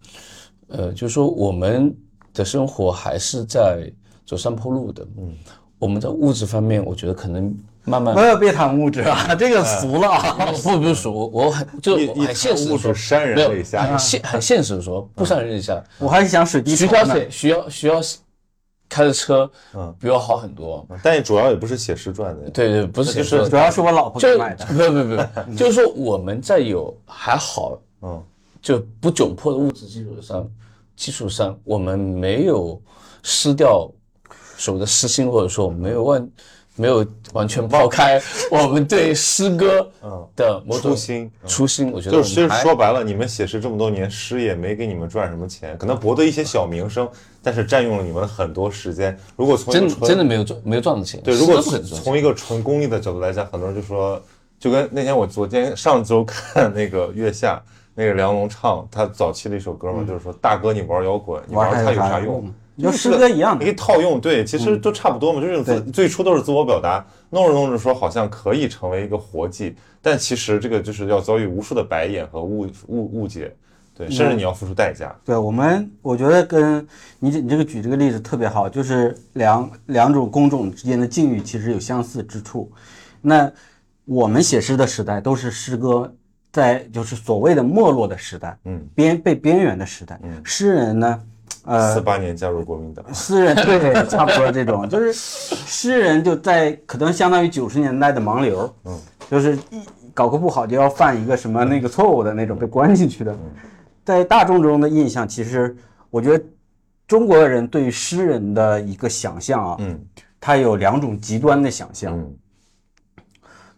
呃，就是说我们的生活还是在走上坡路的。嗯，我们在物质方面，我觉得可能慢慢不要别谈物质啊，这个俗了啊。不不俗，我我很就很现实说，质潸然没有泪下很现很现实的说，不伤人一下。我还是想水滴徐筹呢。小姐需要需要开的车，嗯比我好很多。但主要也不是写诗赚的，对对，不是就是主要是我老婆买的。不不不，就是说我们在有还好嗯就不窘迫的物质基础上，基础上我们没有失掉所谓的私心，或者说我们没有完没有完全抛开我们对诗歌嗯的初心嗯初心，我觉得就是其实说白了，你们写诗这么多年，诗也没给你们赚什么钱，可能博得一些小名声，但是占用了你们很多时间。如果从真真的没有赚没有赚到钱，对，如果从一个纯公益的角度来讲，很多人就说，就跟那天我昨天上周看那个月下那个梁龙唱他早期的一首歌嘛，就是说大哥你玩摇滚，你玩它有啥用？就诗歌一样的你可以。套用，对，其实都差不多嘛，就是自最初都是自我表达，弄着弄着说好像可以成为一个活计，但其实这个就是要遭遇无数的白眼和误误误解，对，甚至你要付出代价。对我们，我觉得跟你这你这个举这个例子特别好，就是两两种工种之间的境遇其实有相似之处。那我们写诗的时代都是诗歌在就是所谓的没落的时代，嗯，边被边缘的时代。嗯诗人呢，呃四，八年加入国民党，诗人对，差不多这种，就是诗人就在可能相当于九十年代的盲流，嗯，就是一搞个不好就要犯一个什么那个错误的那种被关进去的，在大众中的印象，其实我觉得中国人对于诗人的一个想象啊，嗯他有两种极端的想象。嗯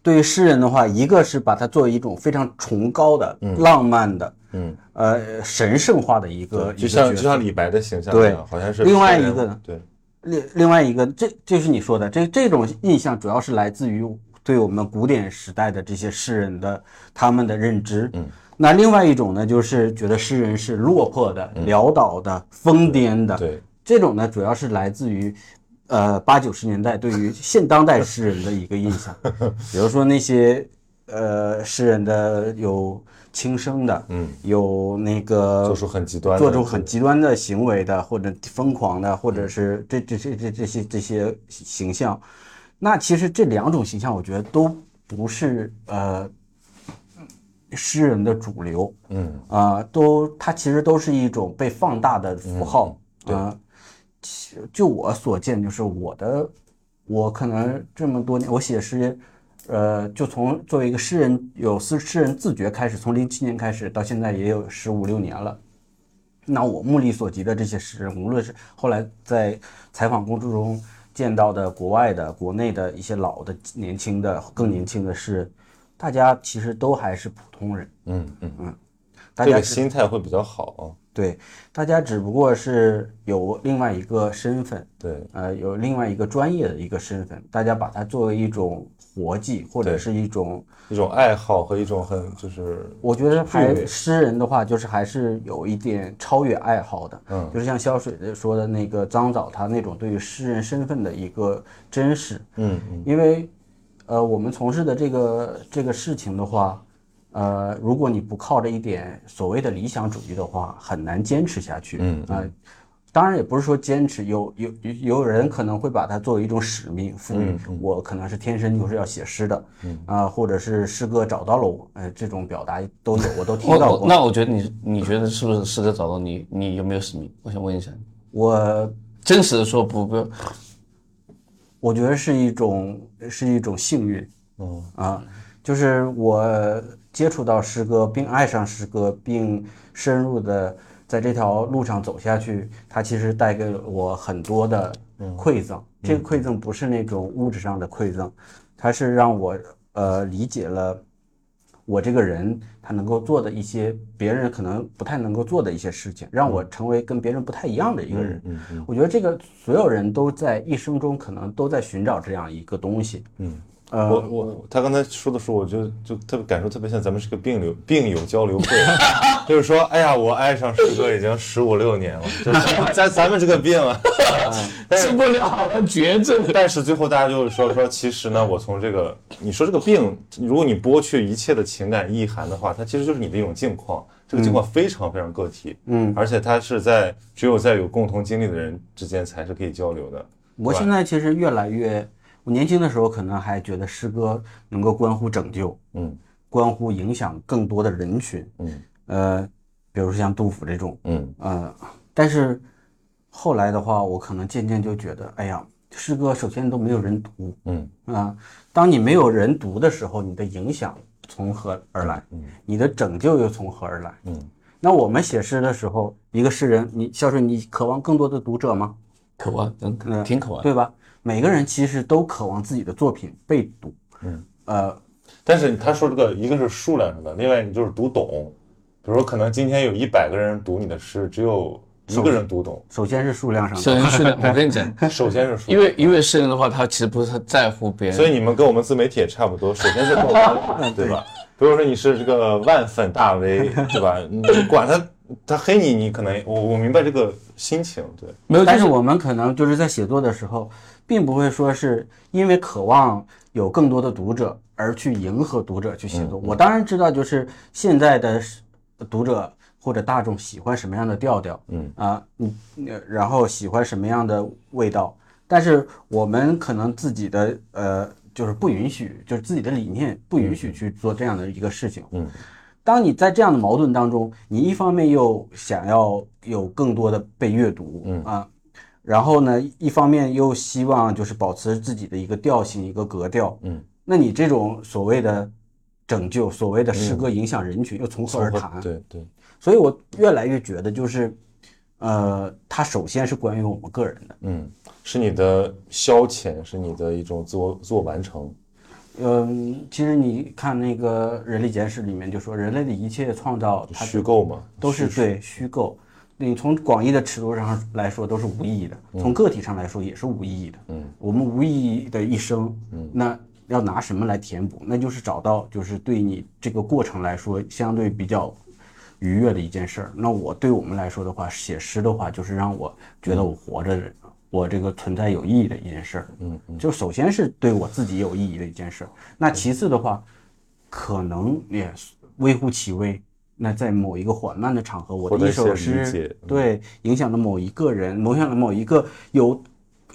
对于诗人的话，一个是把它作为一种非常崇高的、浪漫的、嗯，呃神圣化的一个，就像就像李白的形象对。一样，好像是另外一个呢对，另另外一个，这就是你说的，这这种印象主要是来自于对我们古典时代的这些诗人的他们的认知。嗯，那另外一种呢，就是觉得诗人是落魄的、潦倒的、疯癫的。嗯对，这种呢，主要是来自于，呃，八九十年代对于现当代诗人的一个印象，*laughs* 比如说那些呃诗人的有轻生的，嗯，有那个做出很极端的，做出很极端的行为的，或者疯狂的，或者是这这这这这些这些形象，那其实这两种形象，我觉得都不是呃诗人的主流嗯。啊、都它其实都是一种被放大的符号啊、其就我所见，就是我的我可能这么多年我写诗。呃，就从作为一个诗人，有诗诗人自觉开始，从零七年开始到现在也有十五六年了。那我目力所及的这些诗人，无论是后来在采访工作中见到的国外的、国内的一些老的、年轻的、更年轻的诗人，大家其实都还是普通人，嗯嗯，这个大家只心态会比较好啊，对，大家只不过是有另外一个身份，对，呃，有另外一个专业的一个身份，大家把它作为一种活计或者是一种一种爱好和一种很就是我觉得还诗人的话，就是还是有一点超越爱好的，嗯。就是像肖水的说的那个张枣，他那种对于诗人身份的一个真实，嗯嗯。因为，呃，我们从事的这个这个事情的话，呃，如果你不靠着一点所谓的理想主义的话，很难坚持下去，嗯。啊、当然也不是说坚持，有有有有人可能会把它作为一种使命赋予，我可能是天生就是要写诗的，啊、或者是诗歌找到了我，呃，这种表达都有，*laughs* 我都听到过。我那我觉得你你觉得是不是诗歌找到你？你有没有使命？我想问一下，我真实的说不不，我觉得是一种是一种幸运，嗯啊，就是我接触到诗歌，并爱上诗歌，并深入的在这条路上走下去，它其实带给了我很多的馈赠。这个馈赠不是那种物质上的馈赠，它是让我呃理解了我这个人他能够做的一些别人可能不太能够做的一些事情，让我成为跟别人不太一样的一个人。嗯嗯我觉得这个所有人都在一生中可能都在寻找这样一个东西。嗯，呃，我我他刚才说的时候，我就就特别感受特别像咱们是个病友病友交流会，*laughs* 就是说，哎呀，我爱上师哥已经十五六年了，*laughs* 就是咱咱们这个病啊，*laughs* 治不了绝症。但是最后大家就是说说，其实呢，我从这个你说这个病，如果你剥去一切的情感意涵的话，它其实就是你的一种境况，这个境况非常非常个体，嗯，而且它是在只有在有共同经历的人之间才是可以交流的。我现在其实越来越，我年轻的时候可能还觉得诗歌能够关乎拯救，嗯关乎影响更多的人群，嗯呃，比如说像杜甫这种，嗯呃，但是后来的话，我可能渐渐就觉得，哎呀，诗歌首先都没有人读嗯啊、当你没有人读的时候，你的影响从何而来？嗯你的拯救又从何而来？嗯那我们写诗的时候，一个诗人，你孝顺，你渴望更多的读者吗？渴望，嗯嗯，挺渴望。对吧？每个人其实都渴望自己的作品被读。嗯，呃，但是他说这个一个是数量上的，另外你就是读懂。比如说，可能今天有一百个人读你的诗，只有一个人读懂。首先是数量上首的，先是的，我跟你讲，首先是 *laughs* 数因为因为诗人的话，他其实不是很在乎别人，所以你们跟我们自媒体也差不多，首先是够对吧？比如说你是这个万粉大 V，对吧？*laughs* 你管他他黑你，你可能我我明白这个心情，对，没有，就但是我们可能就是在写作的时候，并不会说是因为渴望有更多的读者而去迎合读者去写作。我当然知道，就是现在的读者或者大众喜欢什么样的调调，嗯。啊，嗯，呃然后喜欢什么样的味道，但是我们可能自己的呃，就是不允许，就是自己的理念不允许去做这样的一个事情。嗯，当你在这样的矛盾当中，你一方面又想要有更多的被阅读，嗯。啊，然后呢，一方面又希望就是保持自己的一个调性、一个格调，嗯，那你这种所谓的拯救、所谓的诗歌影响人群，又从何而谈？对对，所以我越来越觉得，就是，呃，它首先是关于我们个人的，嗯，是你的消遣，是你的一种自我自我完成，嗯，其实你看那个《人类简史》里面就说，人类的一切创造，它虚构嘛，都是对虚构。你从广义的尺度上来说都是无意义的，从个体上来说也是无意义的。嗯，我们无意义的一生，嗯，那要拿什么来填补？那就是找到就是对你这个过程来说相对比较愉悦的一件事儿。那我对我们来说的话，写诗的话就是让我觉得我活着，我这个存在有意义的一件事儿。嗯嗯就首先是对我自己有意义的一件事儿，那其次的话，可能也微乎其微。那在某一个缓慢的场合，我的一首诗对影响了某一个人，影响了某一个有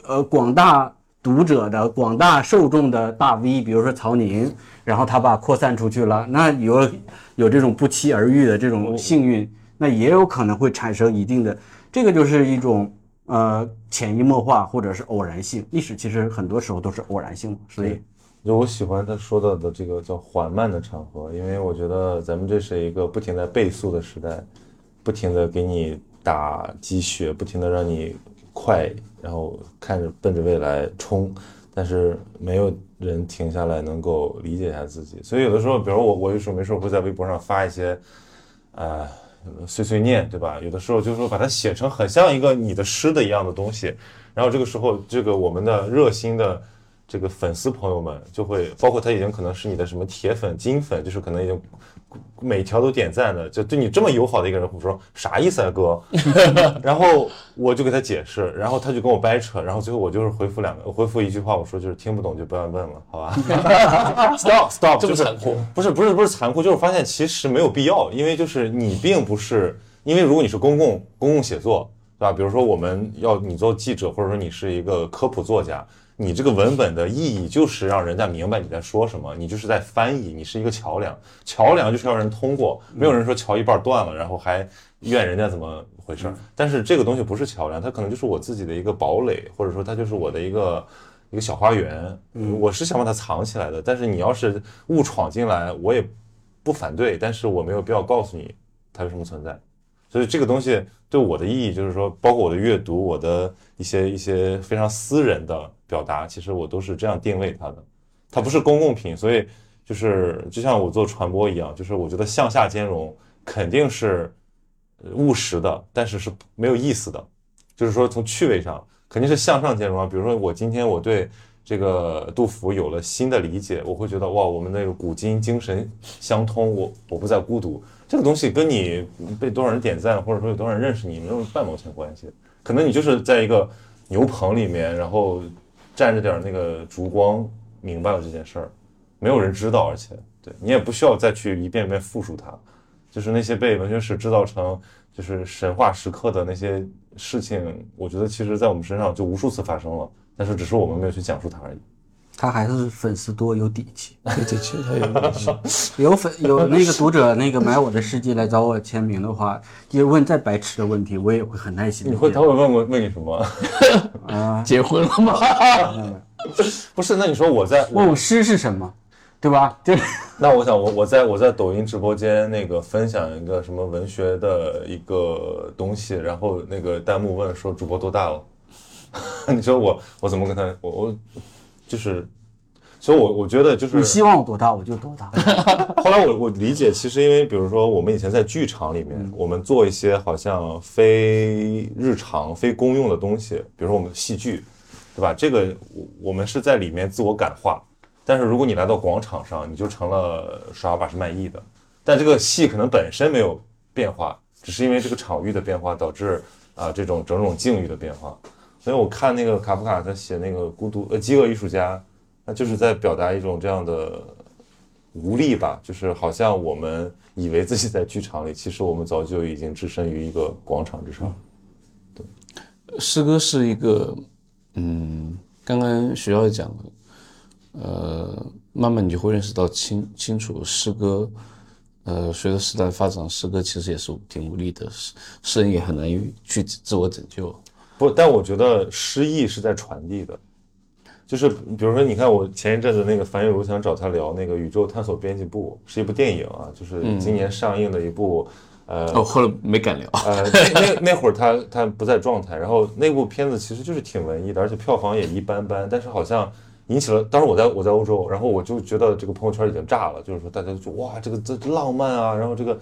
呃广大读者的广大受众的大 V，比如说曹宁，然后他把扩散出去了，那有有这种不期而遇的这种幸运，那也有可能会产生一定的，这个就是一种呃潜移默化或者是偶然性。历史其实很多时候都是偶然性，所以就我喜欢他说到的这个叫缓慢的场合，因为我觉得咱们这是一个不停在倍速的时代，不停的给你打鸡血，不停的让你快，然后看着奔着未来冲，但是没有人停下来能够理解一下自己，所以有的时候，比如我我有时候没事会在微博上发一些，呃。碎碎念，对吧？有的时候就是说把它写成很像一个你的诗的一样的东西，然后这个时候，这个我们的热心的这个粉丝朋友们就会，包括他已经可能是你的什么铁粉、金粉，就是可能已经每条都点赞的，就对你这么友好的一个人，我说啥意思啊哥？*laughs* 然后我就给他解释，然后他就跟我掰扯，然后最后我就是回复两个，我回复一句话，我说就是听不懂就不要问了，好吧？*laughs* Stop stop，就是这么残酷不是不是不是残酷，就是发现其实没有必要，因为就是你并不是，因为如果你是公共公共写作，对吧？比如说我们要你做记者，或者说你是一个科普作家，你这个文本的意义就是让人家明白你在说什么，你就是在翻译，你是一个桥梁，桥梁就是要人通过，没有人说桥一半断了，然后还怨人家怎么回事儿。但是这个东西不是桥梁，它可能就是我自己的一个堡垒，或者说它就是我的一个。一个小花园，我是想把它藏起来的。但是你要是误闯进来，我也不反对，但是我没有必要告诉你它为什么存在。所以这个东西对我的意义，就是说，包括我的阅读，我的一些一些非常私人的表达，其实我都是这样定位它的。它不是公共品，所以就是就像我做传播一样，就是我觉得向下兼容肯定是呃务实的，但是是没有意思的。就是说从趣味上肯定是向上兼容啊。比如说我今天我对这个杜甫有了新的理解，我会觉得哇，我们那个古今精神相通，我我不再孤独。这个东西跟你被多少人点赞，或者说有多少人认识你，没有半毛钱关系。可能你就是在一个牛棚里面，然后蘸着点那个烛光，明白了这件事儿，没有人知道，而且对你也不需要再去一遍遍复述它。就是那些被文学史制造成就是神话时刻的那些事情，我觉得其实在我们身上就无数次发生了，但是只是我们没有去讲述它而已。他还是粉丝多有底气，对 *laughs* 对，其实他有底气 *laughs* 有粉有那个读者那个买我的诗集来找我签名的话，就问再白痴的问题，我也会很耐心的。你会他会问我问你什么？啊？*laughs* 结婚了吗？不是，那你说我在问我诗是什么，对吧？就是那我想我我在我在抖音直播间那个分享一个什么文学的一个东西，然后那个弹幕问说主播多大了？你说我我怎么跟他我我就是，所以我我觉得就是你希望我多大我就多大。*laughs* 后来我我理解，其实因为比如说我们以前在剧场里面，我们做一些好像非日常、非公用的东西，比如说我们戏剧，对吧？这个我我们是在里面自我感化，但是如果你来到广场上，你就成了耍把式卖艺的。但这个戏可能本身没有变化，只是因为这个场域的变化导致啊、这种种种境遇的变化。所以我看那个卡夫卡他写那个孤独呃饥饿艺术家，他就是在表达一种这样的无力吧，就是好像我们以为自己在剧场里，其实我们早就已经置身于一个广场之上。对诗歌是一个，嗯，刚刚学校讲的，呃，慢慢你就会认识到清清楚，诗歌，呃，随着时代发展，诗歌其实也是挺无力的，诗诗人也很难去自我拯救。不，但我觉得诗意是在传递的，就是比如说，你看我前一阵子那个樊玉茹想找他聊那个《宇宙探索编辑部》，是一部电影啊，就是今年上映的一部，呃，哦，后来没敢聊。呃，那那那会儿他他不在状态，然后那部片子其实就是挺文艺的，而且票房也一般般，但是好像引起了，当时我在我在欧洲，然后我就觉得这个朋友圈已经炸了，就是说大家就哇这个这这浪漫啊，然后这个，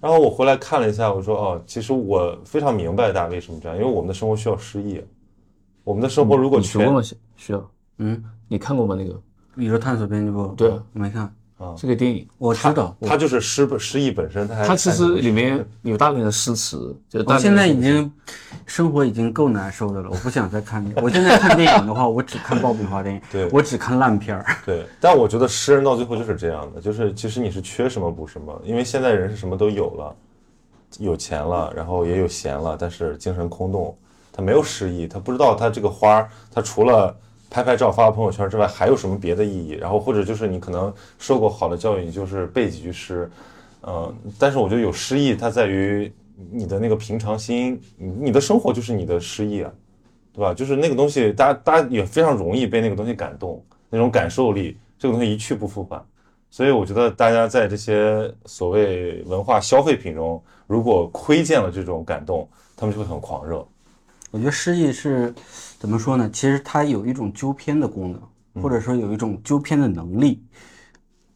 然后我回来看了一下，我说哦，其实我非常明白大家为什么这样，因为我们的生活需要诗意，我们的生活如果全需要，嗯，你看过吗？那个宇宙探索编辑部，对我没看，这个电影，我知道，我它就是诗诗意本身，它还它其实里面有大量的诗词，我现在已经生活已经够难受的了，我不想再看。我现在看电影的话，我只看爆米花电影，对我只看烂片儿。对，但我觉得诗人到最后就是这样的，就是其实你是缺什么补什么，因为现在人是什么都有了，有钱了，然后也有闲了，但是精神空洞，他没有诗意，他不知道他这个花儿，他除了拍拍照发个朋友圈之外，还有什么别的意义？然后或者就是你可能受过好的教育，你就是背几句诗，嗯、但是我觉得有诗意，它在于你的那个平常心，你的生活就是你的诗意啊。对吧？就是那个东西，大家大家也非常容易被那个东西感动，那种感受力，这个东西一去不复返。所以我觉得大家在这些所谓文化消费品中，如果窥见了这种感动，他们就会很狂热。我觉得诗意是怎么说呢？其实它有一种纠偏的功能，或者说有一种纠偏的能力。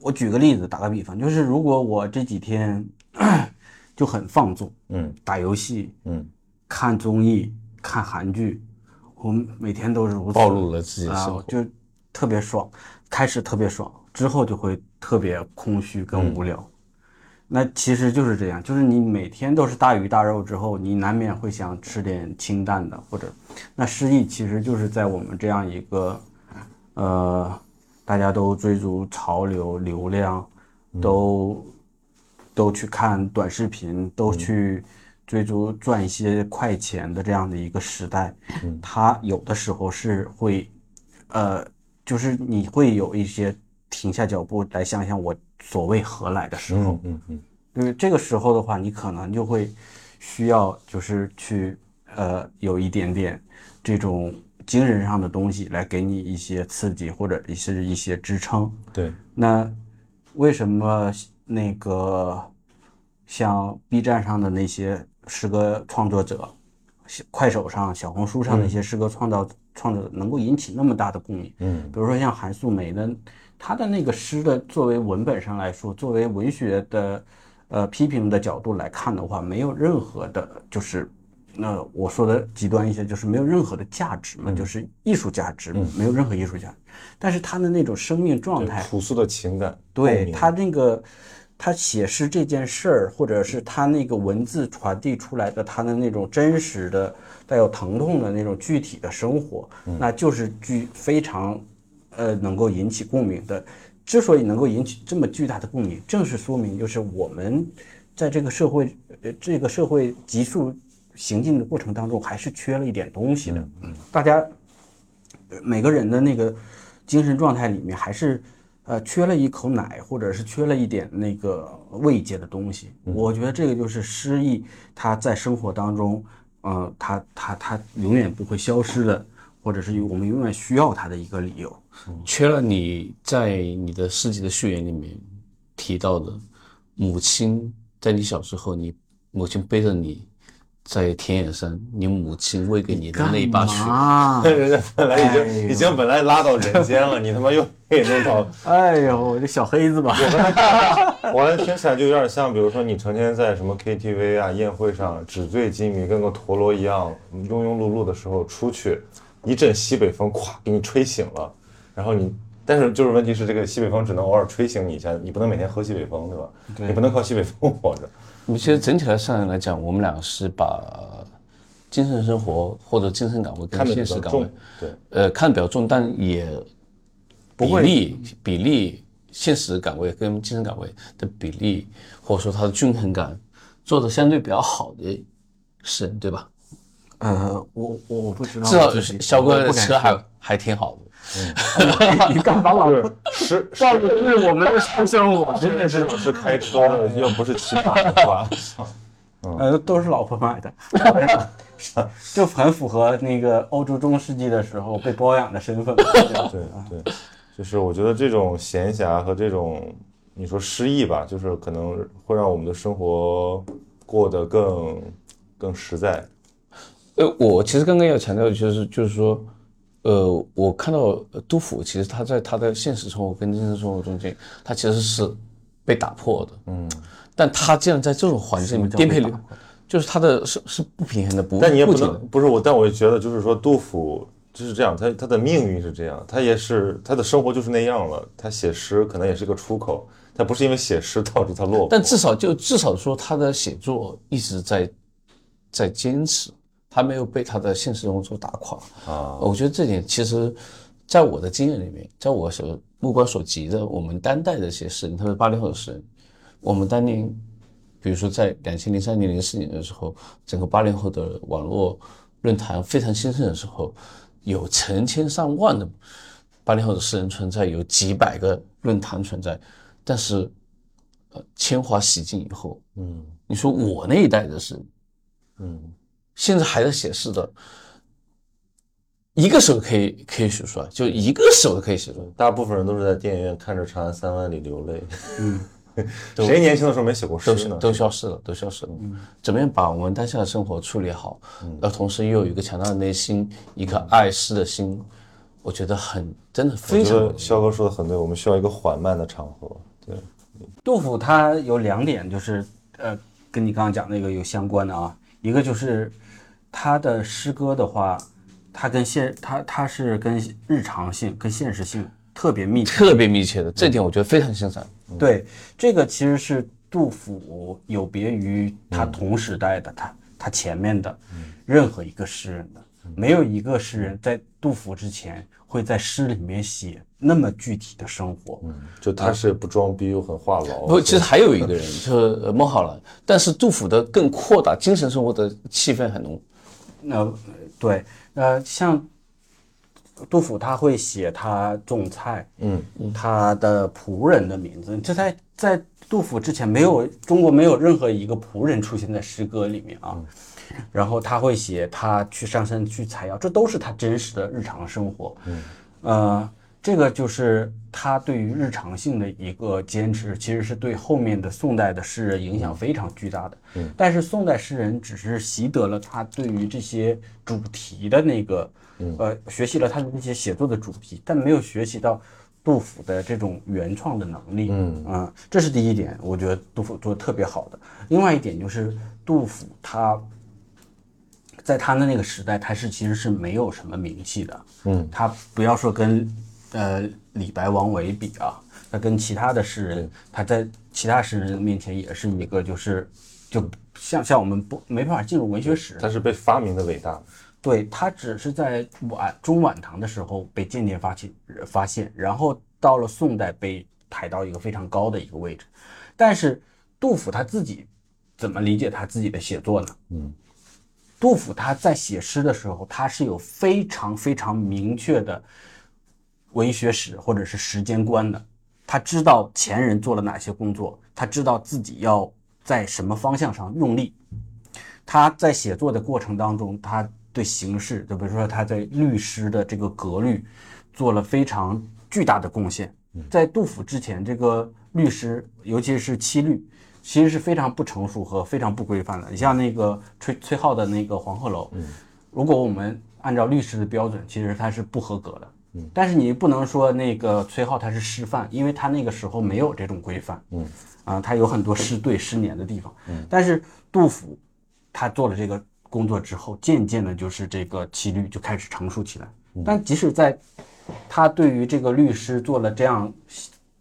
我举个例子，打个比方，就是如果我这几天 *coughs* 就很放纵，嗯打游戏、嗯看综艺、看韩剧，我每天都是如此暴露了自己的生活，啊就特别爽，开始特别爽，之后就会特别空虚跟无聊。那其实就是这样，就是你每天都是大鱼大肉之后，你难免会想吃点清淡的，或者那失意其实就是在我们这样一个呃，大家都追逐潮流、流量，都都去看短视频，都去追逐赚一些快钱的这样的一个时代，它有的时候是会，呃，就是你会有一些停下脚步来想想我所谓何来的时候，嗯嗯因为，这个时候的话，你可能就会需要就是去呃有一点点这种精神上的东西来给你一些刺激或者一些一些支撑。对，那为什么那个像 B 站上的那些诗歌创作者，小快手上、小红书上的一些诗歌创造创造能够引起那么大的共鸣。嗯，比如说像韩素梅的，她的那个诗的作为文本上来说，作为文学的呃批评的角度来看的话，没有任何的，就是那我说的极端一些，就是没有任何的价值嘛，就是艺术价值，没有任何艺术价值。但是他的那种生命状态，朴素的情感，对他那个，他写诗这件事儿，或者是他那个文字传递出来的他的那种真实的、带有疼痛的那种具体的生活，那就是具非常，呃，能够引起共鸣的。之所以能够引起这么巨大的共鸣，正是说明就是我们在这个社会，呃，这个社会急速行进的过程当中，还是缺了一点东西的。嗯大家呃每个人的那个精神状态里面还是呃缺了一口奶，或者是缺了一点那个慰藉的东西。我觉得这个就是诗意，它在生活当中，呃，它它它永远不会消失的，或者是我们永远需要它的一个理由。缺了你在你的世纪的序言里面提到的母亲，在你小时候，你母亲背着你在田野上，你母亲喂给你的那一把血，啊！*laughs* 人家本来已经、哎已经本来拉到人间了，你他妈又给弄到，哎呦，这小黑子吧，*laughs* 我来听起来就有点像，比如说你成天在什么 KTV 啊、宴会上纸醉金迷，跟个陀螺一样庸庸碌碌的时候出去，一阵西北风，咵给你吹醒了，然后你。但是就是问题是，这个西北风只能偶尔吹醒你一下，你不能每天喝西北风，对吧？对你不能靠西北风活着。其实整体来上来讲，我们俩是把精神生活或者精神岗位跟现实岗位比较重，，对，呃，看的比较重，但也比例比例现实岗位跟精神岗位的比例，或者说它的均衡感做的相对比较好的诗人，对吧？呃，我我我不知道，至少我自己肖哥车还还挺好的。*laughs* 你干嘛老是暴露是我们的私生活，真的是，是开车的，*laughs* 又不是骑马的话，*laughs* 呃，都是老婆买的，就很符合那个欧洲中世纪的时候被包养的身份。对对，就是我觉得这种闲暇和这种你说失意吧，就是可能会让我们的生活过得更更实在。呃，我其实刚刚要强调的就是，就是说，呃，我看到呃杜甫，其实他在他的现实生活跟精神生活中间，他其实是被打破的。嗯，但他竟然在这种环境里面颠沛流被打破，就是他的是是不平衡的，不但你也不能不是我，但我觉得就是说，杜甫就是这样，他他的命运是这样，他也是他的生活就是那样了。他写诗可能也是个出口，他不是因为写诗导致他落魄。但至少就至少说他的写作一直在在坚持，他没有被他的现实生活所打垮。啊，我觉得这点其实，在我的经验里面，在我所目光所及的，我们当代的一些诗人，特别是八零后的诗人，我们。当年，比如说在两千零三年、零四年的时候，整个八零后的网络论坛非常兴盛的时候，有成千上万的八零后的诗人存在，有几百个论坛存在，但是，呃，铅华洗尽以后，嗯。你说我那一代的诗人，嗯，现在还在写诗的，一个手可以可以数出来，就一个手都可以写出来。大部分人都是在电影院看着《长安三万里》流泪。嗯，*laughs* 谁年轻的时候没写过都是诗呢？都消失了，都消失了。怎么样把我们当下的生活处理好，而同时又有一个强大的内心，一颗爱诗的心，我觉得很真的我非常肖哥说的很对，我们需要一个缓慢的场合。对，杜甫他有两点，就是呃，跟你刚刚讲那个有相关的啊。一个就是他的诗歌的话，他跟现他他是跟日常性、跟现实性特别密切。特别密切的，这点我觉得非常欣赏。对，这个其实是杜甫有别于他同时代的他他前面的任何一个诗人的，没有一个诗人在杜甫之前会在诗里面写那么具体的生活。就他是不装逼又很话痨。不，其实还有一个人，*laughs* 就是呃孟浩然，但是杜甫的更扩大，精神生活的气氛很浓。那对，呃，像杜甫他会写他种菜，嗯，他的仆人的名字，这在在杜甫之前没有中国没有任何一个仆人出现在诗歌里面啊。然后他会写他去上山去采药，这都是他真实的日常生活。嗯，呃，这个就是他对于日常性的一个坚持，其实是对后面的宋代的诗人影响非常巨大的。嗯，但是宋代诗人只是习得了他对于这些主题的那个，呃，学习了他的那些写作的主题，但没有学习到杜甫的这种原创的能力。嗯啊，这是第一点，我觉得杜甫做的特别好的。另外一点就是杜甫他。在他的那个时代，他是其实是没有什么名气的。嗯，他不要说跟呃李白、王维比啊，他跟其他的诗人，他在其他诗人面前也是一个就是就像像我们不没办法进入文学史。他是被发明的伟大。对他只是在晚中晚唐的时候被渐渐发现发现，然后到了宋代被抬到一个非常高的一个位置。但是杜甫他自己怎么理解他自己的写作呢？嗯。杜甫他在写诗的时候，他是有非常非常明确的文学史或者是时间观的。他知道前人做了哪些工作，他知道自己要在什么方向上用力。他在写作的过程当中，他对形式，就比如说他在律诗的这个格律，做了非常巨大的贡献。在杜甫之前，这个律诗，尤其是七律。其实是非常不成熟和非常不规范的。你像那个崔崔颢的那个《黄鹤楼》，嗯，如果我们按照律师的标准，其实它是不合格的。嗯，但是你不能说那个崔颢他是师范，因为他那个时候没有这种规范。嗯，啊，他有很多失对失年的地方。嗯，但是杜甫他做了这个工作之后，渐渐的就是这个七律就开始成熟起来。但即使在他对于这个律师做了这样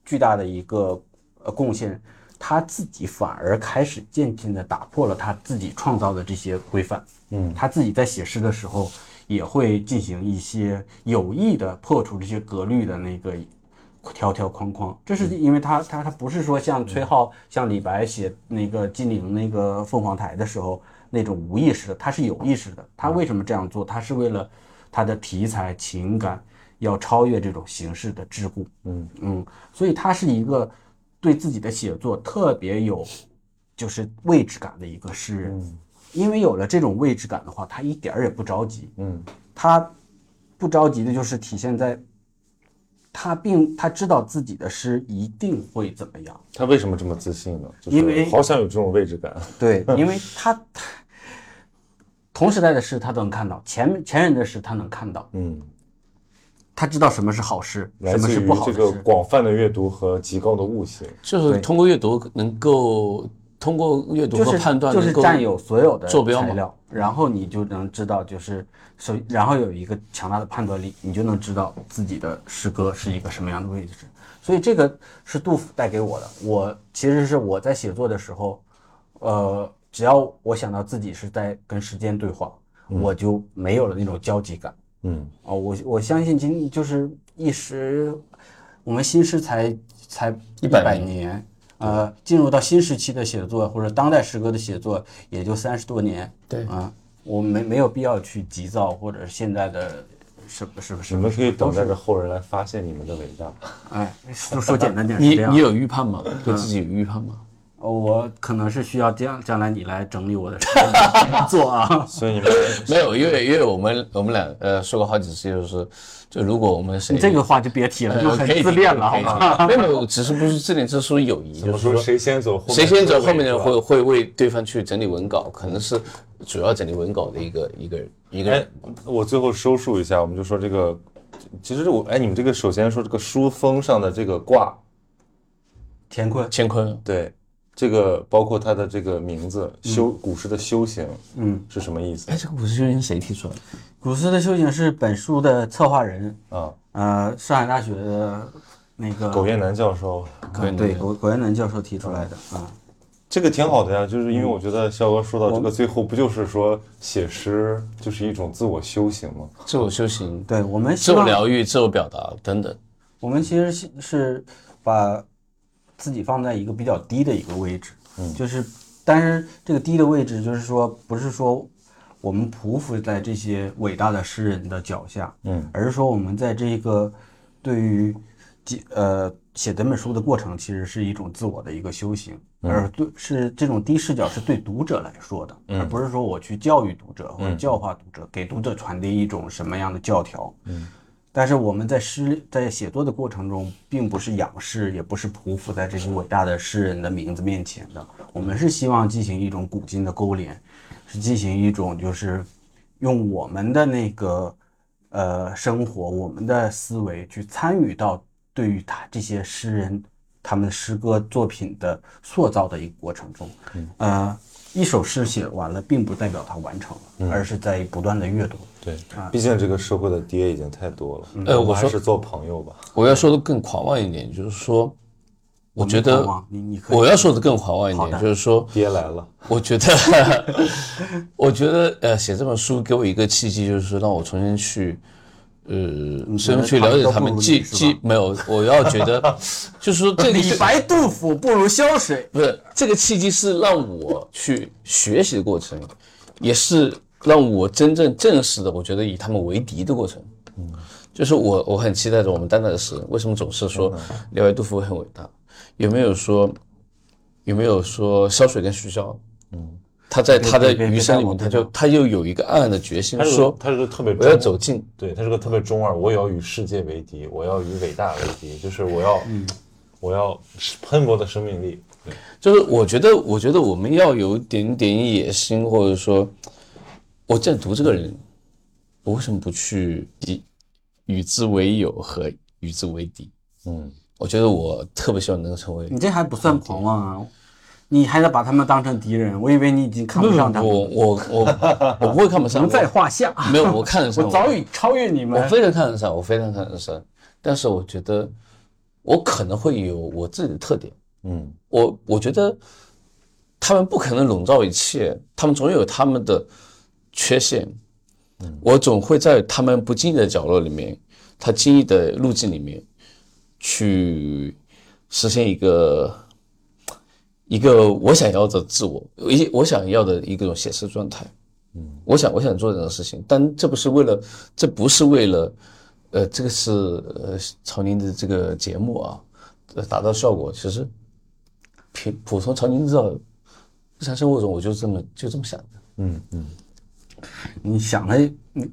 巨大的一个呃贡献。他自己反而开始渐渐的打破了他自己创造的这些规范。嗯，他自己在写诗的时候也会进行一些有意的破除这些格律的那个条条框框。这是因为他他他不是说像崔颢、像李白写那个金陵那个凤凰台的时候那种无意识的，他是有意识的。他为什么这样做？他是为了他的题材情感要超越这种形式的桎梏。嗯嗯，所以他是一个。对自己的写作特别有，就是位置感的一个诗人，因为有了这种位置感的话，他一点儿也不着急。嗯，他不着急的就是体现在，他并他知道自己的诗一定会怎么样。他为什么这么自信呢？因为好想有这种位置感。对，因为他同时代的诗他都能看到，前前人的诗他能看到。嗯。他知道什么是好诗，什么是不好的这个广泛的阅读和极高的悟性，就是通过阅读能够通过阅读和判断，就是占有所有的坐标材料，然后你就能知道，就是首，然后有一个强大的判断力，你就能知道自己的诗歌是一个什么样的位置。所以这个是杜甫带给我的。我其实是我在写作的时候，呃，只要我想到自己是在跟时间对话，我就没有了那种焦急感。嗯哦，我我相信今就是一时，我们新诗才才一百年，呃，进入到新时期的写作或者当代诗歌的写作也就三十多年。对啊，我没没有必要去急躁，或者现在的什么是不是？你们可以等待着后人来发现你们的伟大。哎，说说简单点，你你有预判吗？对自己有预判吗？哦，我可能是需要将将来你来整理我的做啊，*laughs* 所以你们 *laughs* 没有，因为因为我们我们俩呃说过好几次，就是就如果我们谁这个话就别提了，就很自恋了，好吗？没有，只是不是自恋，这是属于友谊，就是说谁先走，谁先走，后面的人会会为对方去整理文稿，可能是主要整理文稿的一个一个一个。哎，我最后收束一下，我们就说这个，其实我哎，你们这个首先说这个书封上的这个卦，乾坤，乾坤，对。这个包括他的这个名字修古诗的修行，嗯，是什么意思？哎，这个古诗修行谁提出来的？古诗的修行是本书的策划人啊，呃，上海大学的那个苟延南教授，对，苟苟延南教授提出来的啊。这个挺好的呀，就是因为我觉得肖哥说到这个最后，不就是说写诗就是一种自我修行吗？自我修行，对我们自我疗愈、自我表达等等。我们其实是是把。自己放在一个比较低的一个位置，嗯，就是，但是这个低的位置，就是说，不是说我们匍匐在这些伟大的诗人的脚下，嗯，而是说我们在这个对于呃写这本书的过程，其实是一种自我的一个修行，而对是这种低视角是对读者来说的，而不是说我去教育读者或者教化读者，给读者传递一种什么样的教条，嗯。但是我们在诗在写作的过程中，并不是仰视，也不是匍匐在这些伟大的诗人的名字面前的。我们是希望进行一种古今的勾连，是进行一种就是用我们的那个呃生活、我们的思维去参与到对于他这些诗人他们诗歌作品的塑造的一个过程中。呃，一首诗写完了，并不代表它完成了，而是在不断的阅读。对，毕竟这个社会的爹已经太多了。呃我说是做朋友吧。我要说的更狂妄一点，就是说，我觉得们狂妄你你我要说的更狂妄一点，就是说，爹来了，我觉得，*laughs* 我觉得，呃，写这本书给我一个契机，就是说让我重新去，呃，深入去了解他们，既既没有，我要觉得，*laughs* 就是说这个李白、杜甫不如萧水。不是这个契机是让我去学习的过程，也是让我真正正式的，我觉得以他们为敌的过程。嗯，就是我我很期待着我们当代的诗人，为什么总是说列维杜甫很伟大？有没有说有没有说萧水跟徐骁？嗯，他在他的余生里面，他就他又有一个暗暗的决心，他说他是个特别我要走近。对他是个特别中二，我也要与世界为敌，我要与伟大为敌，就是我要，我要喷薄的生命力。对，就是我觉得，我觉得我们要有一点点野心，或者说，我在读这个人，我为什么不去以与之为友和与之为敌？嗯，我觉得我特别希望能够成为。你这还不算狂妄啊！你还得把他们当成敌人，我以为你已经看不上他们，我我我我不会看不上，*laughs* 不在话下。没有我看得上，*laughs* 我早已超越你们我。非常看得上，我非常看得上，但是我觉得我可能会有我自己的特点。嗯，我我觉得他们不可能笼罩一切，他们总有他们的缺陷。我总会在他们不经意的角落里面，他经意的路径里面，去实现一个一个我想要的自我，一我想要的一个种写实状态。嗯，我想我想做这种事情，但这不是为了，这不是为了，呃，这个是呃曹宁的这个节目啊，呃达到效果，其实平普通曹宁知道，日常生活中我就这么就这么想的。嗯嗯，你想了，你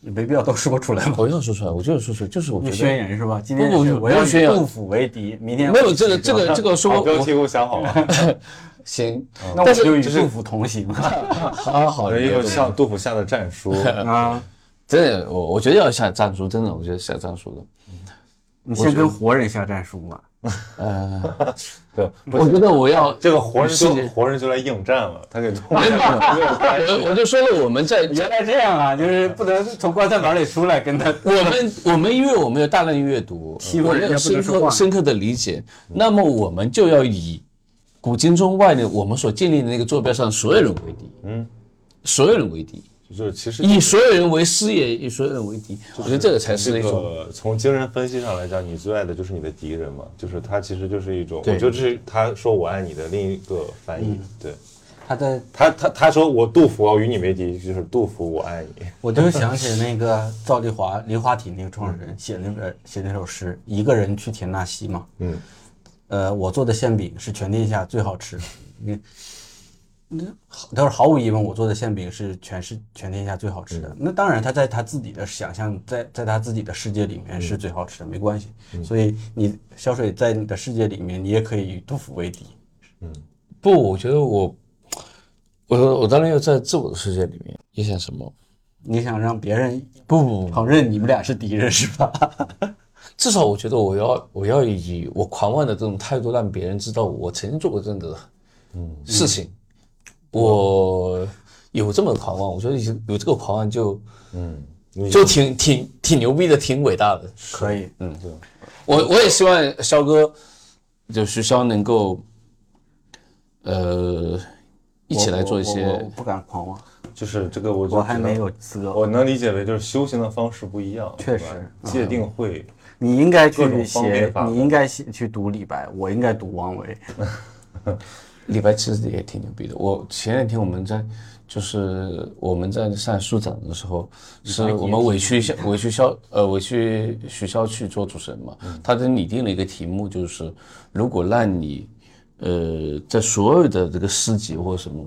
你没必要都说出来嘛。我要说出来，我就是说出来，就是我你觉得宣言是吧？今天不不我要不宣言与杜甫为敌，明天没有这个这个这个说我我好标题我想好了，*laughs* 行，那我但是就与杜甫同行 *laughs* 好好一个向杜甫下的战书。*laughs* 啊！真的，我我觉得要下战书，真的，我觉得下战书的。你先跟活人下战书嘛。呃，对，我觉得我要这个活人就活人就来应战了，他给杜甫没有我我就说了，我们在原来这样啊，就是不能从棺材板里出来跟他。*laughs* 我们我们因为我们有大量的阅读，我们有深刻深刻的理解，那么我们就要以古今中外的我们所建立的那个坐标上所有人为敌，嗯，所有人为敌，就是其实以所有人为师也以所有人为敌，我觉得这个才是这一种个从精神分析上来讲，你最爱的就是你的敌人嘛，就是他其实就是一种，我对觉得这是他说我爱你的另一个翻译。对他的，他他他说我杜甫要与你为敌，就是杜甫我爱你。*laughs* 我就想起那个赵丽华、梨花体那个创始人写那本写那首诗，一个人去田纳西嘛。嗯，呃，我做的馅饼是全天下最好吃的。你，那他说毫无疑问，我做的馅饼是全是全天下最好吃的。那当然，他在他自己的想象，在在他自己的世界里面是最好吃的，没关系。所以你小水在你的世界里面，你也可以与杜甫为敌。嗯不，我觉得我我我当然要在自我的世界里面你想什么，你想让别人不不不，承认你们俩是敌人是吧？*laughs* 至少我觉得我要我要以我狂妄的这种态度，让别人知道我曾经做过这样的嗯事情，我有这么狂妄，我觉得有有这个狂妄就嗯，就挺挺挺牛逼的，挺伟大的。可以，嗯，对，我我也希望肖哥就徐肖能够，呃，一起来做一我我我些我不敢狂妄，就是这个，我就我还没有资格。我能理解为就是修行的方式不一样，确实界定会你应该去写你应该写去读李白，我应该读王维。*laughs* 李白其实也挺牛逼的。我前两天我们在就是我们在上书展的时候，是我们委屈校委屈校呃委屈学校去做主持人嘛，他给拟定了一个题目，就是如果让你呃在所有的这个诗集或者什么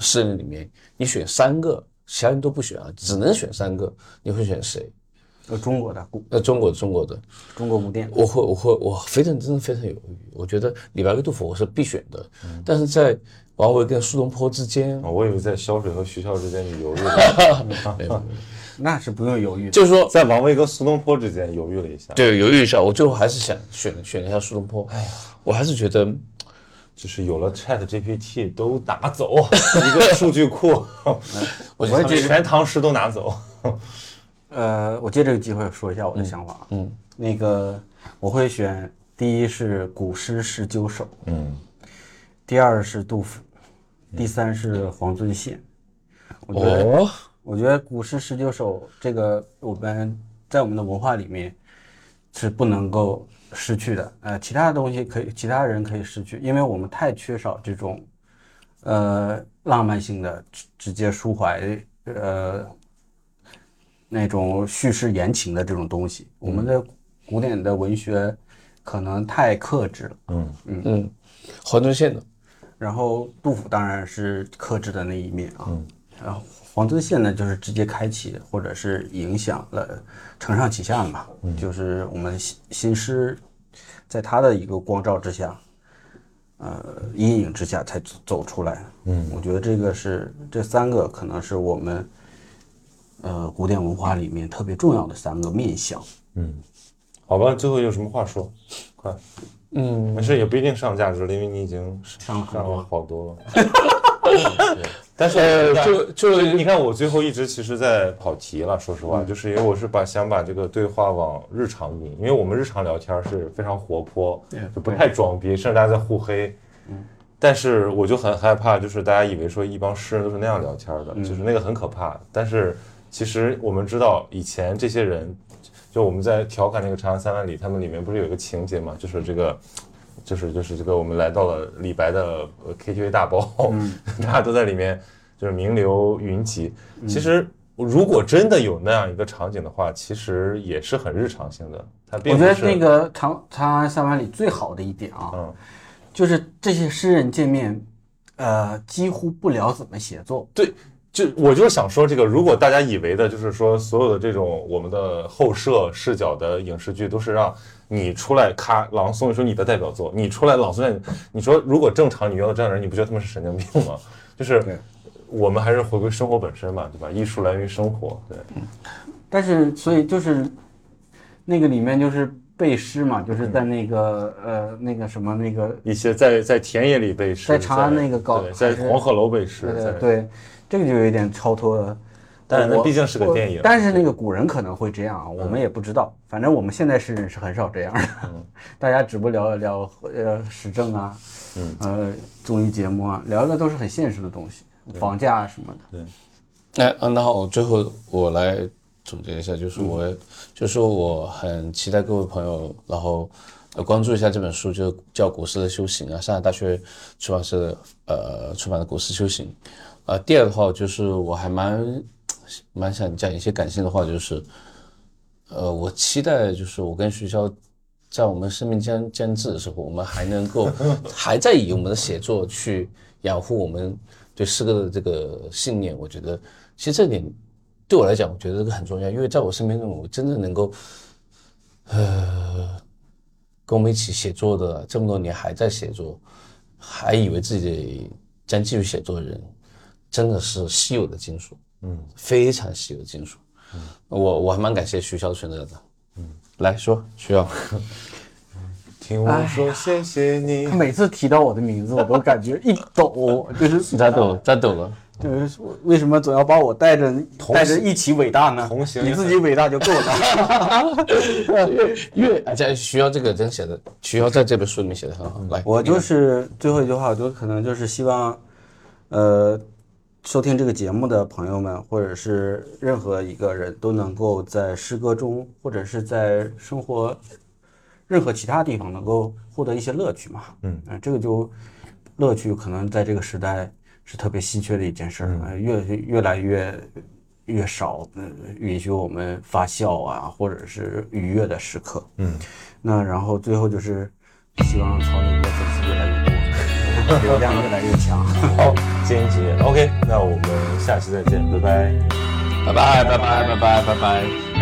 诗人里面，你选三个，其他人都不选啊，只能选三个，你会选谁？呃，中国的古呃，中国中国的，中国古典，我会我会我非常真的非常犹豫。我觉得李白跟杜甫我是必选的，但是在王维跟苏东坡之间，啊我以为在萧水和徐啸之间你犹豫了，*laughs* *laughs* 那是不用犹豫。就是说在王维跟苏东坡之间犹豫了一下，对犹豫一下，我最后还是想选选了一下苏东坡。哎呀，我还是觉得就是有了 Chat GPT 都拿走 *laughs* 一个数据库，我全唐诗都拿走。呃，我借这个机会说一下我的想法。嗯，那个我会选第一是古诗十九首，嗯，第二是杜甫，第三是黄遵宪。我觉得，哦，我觉得古诗十九首这个我们在我们的文化里面是不能够失去的。呃，其他的东西可以，其他人可以失去，因为我们太缺少这种呃浪漫性的直直接抒怀呃那种叙事言情的这种东西。我们的古典的文学可能太克制了。嗯。嗯。嗯，黄遵宪的，然后杜甫当然是克制的那一面啊，然后黄遵宪呢就是直接开启或者是影响了承上启下的嘛，就是我们新新诗在他的一个光照之下，呃阴影之下才走走出来。嗯，我觉得这个是这三个可能是我们呃古典文化里面特别重要的三个面相。嗯好吧，最后有什么话说？快，嗯，没事，也不一定上价值了，因为你已经上了很多了好多了。*laughs* 对但是呃，就就你看，我最后一直其实在跑题了。说实话，就是因为我是把想把这个对话往日常引，因为我们日常聊天是非常活泼，就不太装逼，甚至大家在互黑。但是我就很害怕，就是大家以为说一帮诗人都是那样聊天的，就是那个很可怕。但是其实我们知道，以前这些人，就我们在调侃那个《长安三万里》，他们里面不是有一个情节嘛，就是这个。就是就是这个，我们来到了李白的呃 KTV 大包，*laughs* 大家都在里面，就是名流云集。其实如果真的有那样一个场景的话，其实也是很日常性的。它并我觉得那个长长安三万里最好的一点啊，嗯，就是这些诗人见面，呃，几乎不聊怎么写作。对，就我就是想说这个，如果大家以为的就是说所有的这种我们的后摄视角的影视剧都是让你出来咔朗诵一首你的代表作，你出来朗诵一下，你说如果正常你遇到这样的人，你不觉得他们是神经病吗？*laughs* 就是我们还是回归生活本身嘛，对吧？艺术来源于生活，对，但是，所以就是那个里面就是背诗嘛，就是在那个、呃那个什么那个，一些在在田野里背诗，在长安那个高对在黄鹤楼背诗，对，这个就有一点超脱了。我但那毕竟是个电影但是那个古人可能会这样啊，我们也不知道。反正我们现在是人是很少这样的，*laughs* 大家只不聊一聊呃时政啊，嗯呃综艺节目啊，聊的都是很现实的东西，房价啊什么的。对哎，嗯，那好，我最后我来总结一下，就是我，就是说我很期待各位朋友，然后呃关注一下这本书，就叫《古诗的修行》啊，上海大学出版社呃出版的《古诗修行》。呃，第二的话就是我还蛮蛮想讲一些感性的话，就是呃，我期待就是我跟徐潇在我们生命将将至的时候，我们还能够 *laughs* 还在以我们的写作去养护我们对诗歌的这个信念。我觉得其实这点对我来讲，我觉得这个很重要，因为在我身边中，我真正能够呃跟我们一起写作的这么多年还在写作，还以为自己将继续写作的人，真的是稀有的金属，嗯，非常稀有的金属。嗯，我我还蛮感谢徐潇选择的。嗯，来说徐潇，*laughs* 听我说谢谢你他。每次提到我的名字，我都感觉一抖，*laughs* 就是咋抖咋抖了？就是为什么总要把我带着带着一起伟大呢？同行你自己伟大就够了。*laughs* 越哎，在徐潇这个真写的，徐潇在这本书里面写的很好。来，我就是最后一句话，我就可能就是希望，呃，收听这个节目的朋友们，或者是任何一个人都能够在诗歌中，或者是在生活任何其他地方能够获得一些乐趣嘛。嗯，这个就乐趣可能在这个时代是特别稀缺的一件事儿，呃越越来越越少，呃，允许我们发笑啊，或者是愉悦的时刻。嗯，那然后最后就是希望超人的粉丝越来越多，*laughs* 流量越来越强。好，坚持，OK。那我们下期再见，拜拜，拜拜，拜拜，拜拜，拜拜。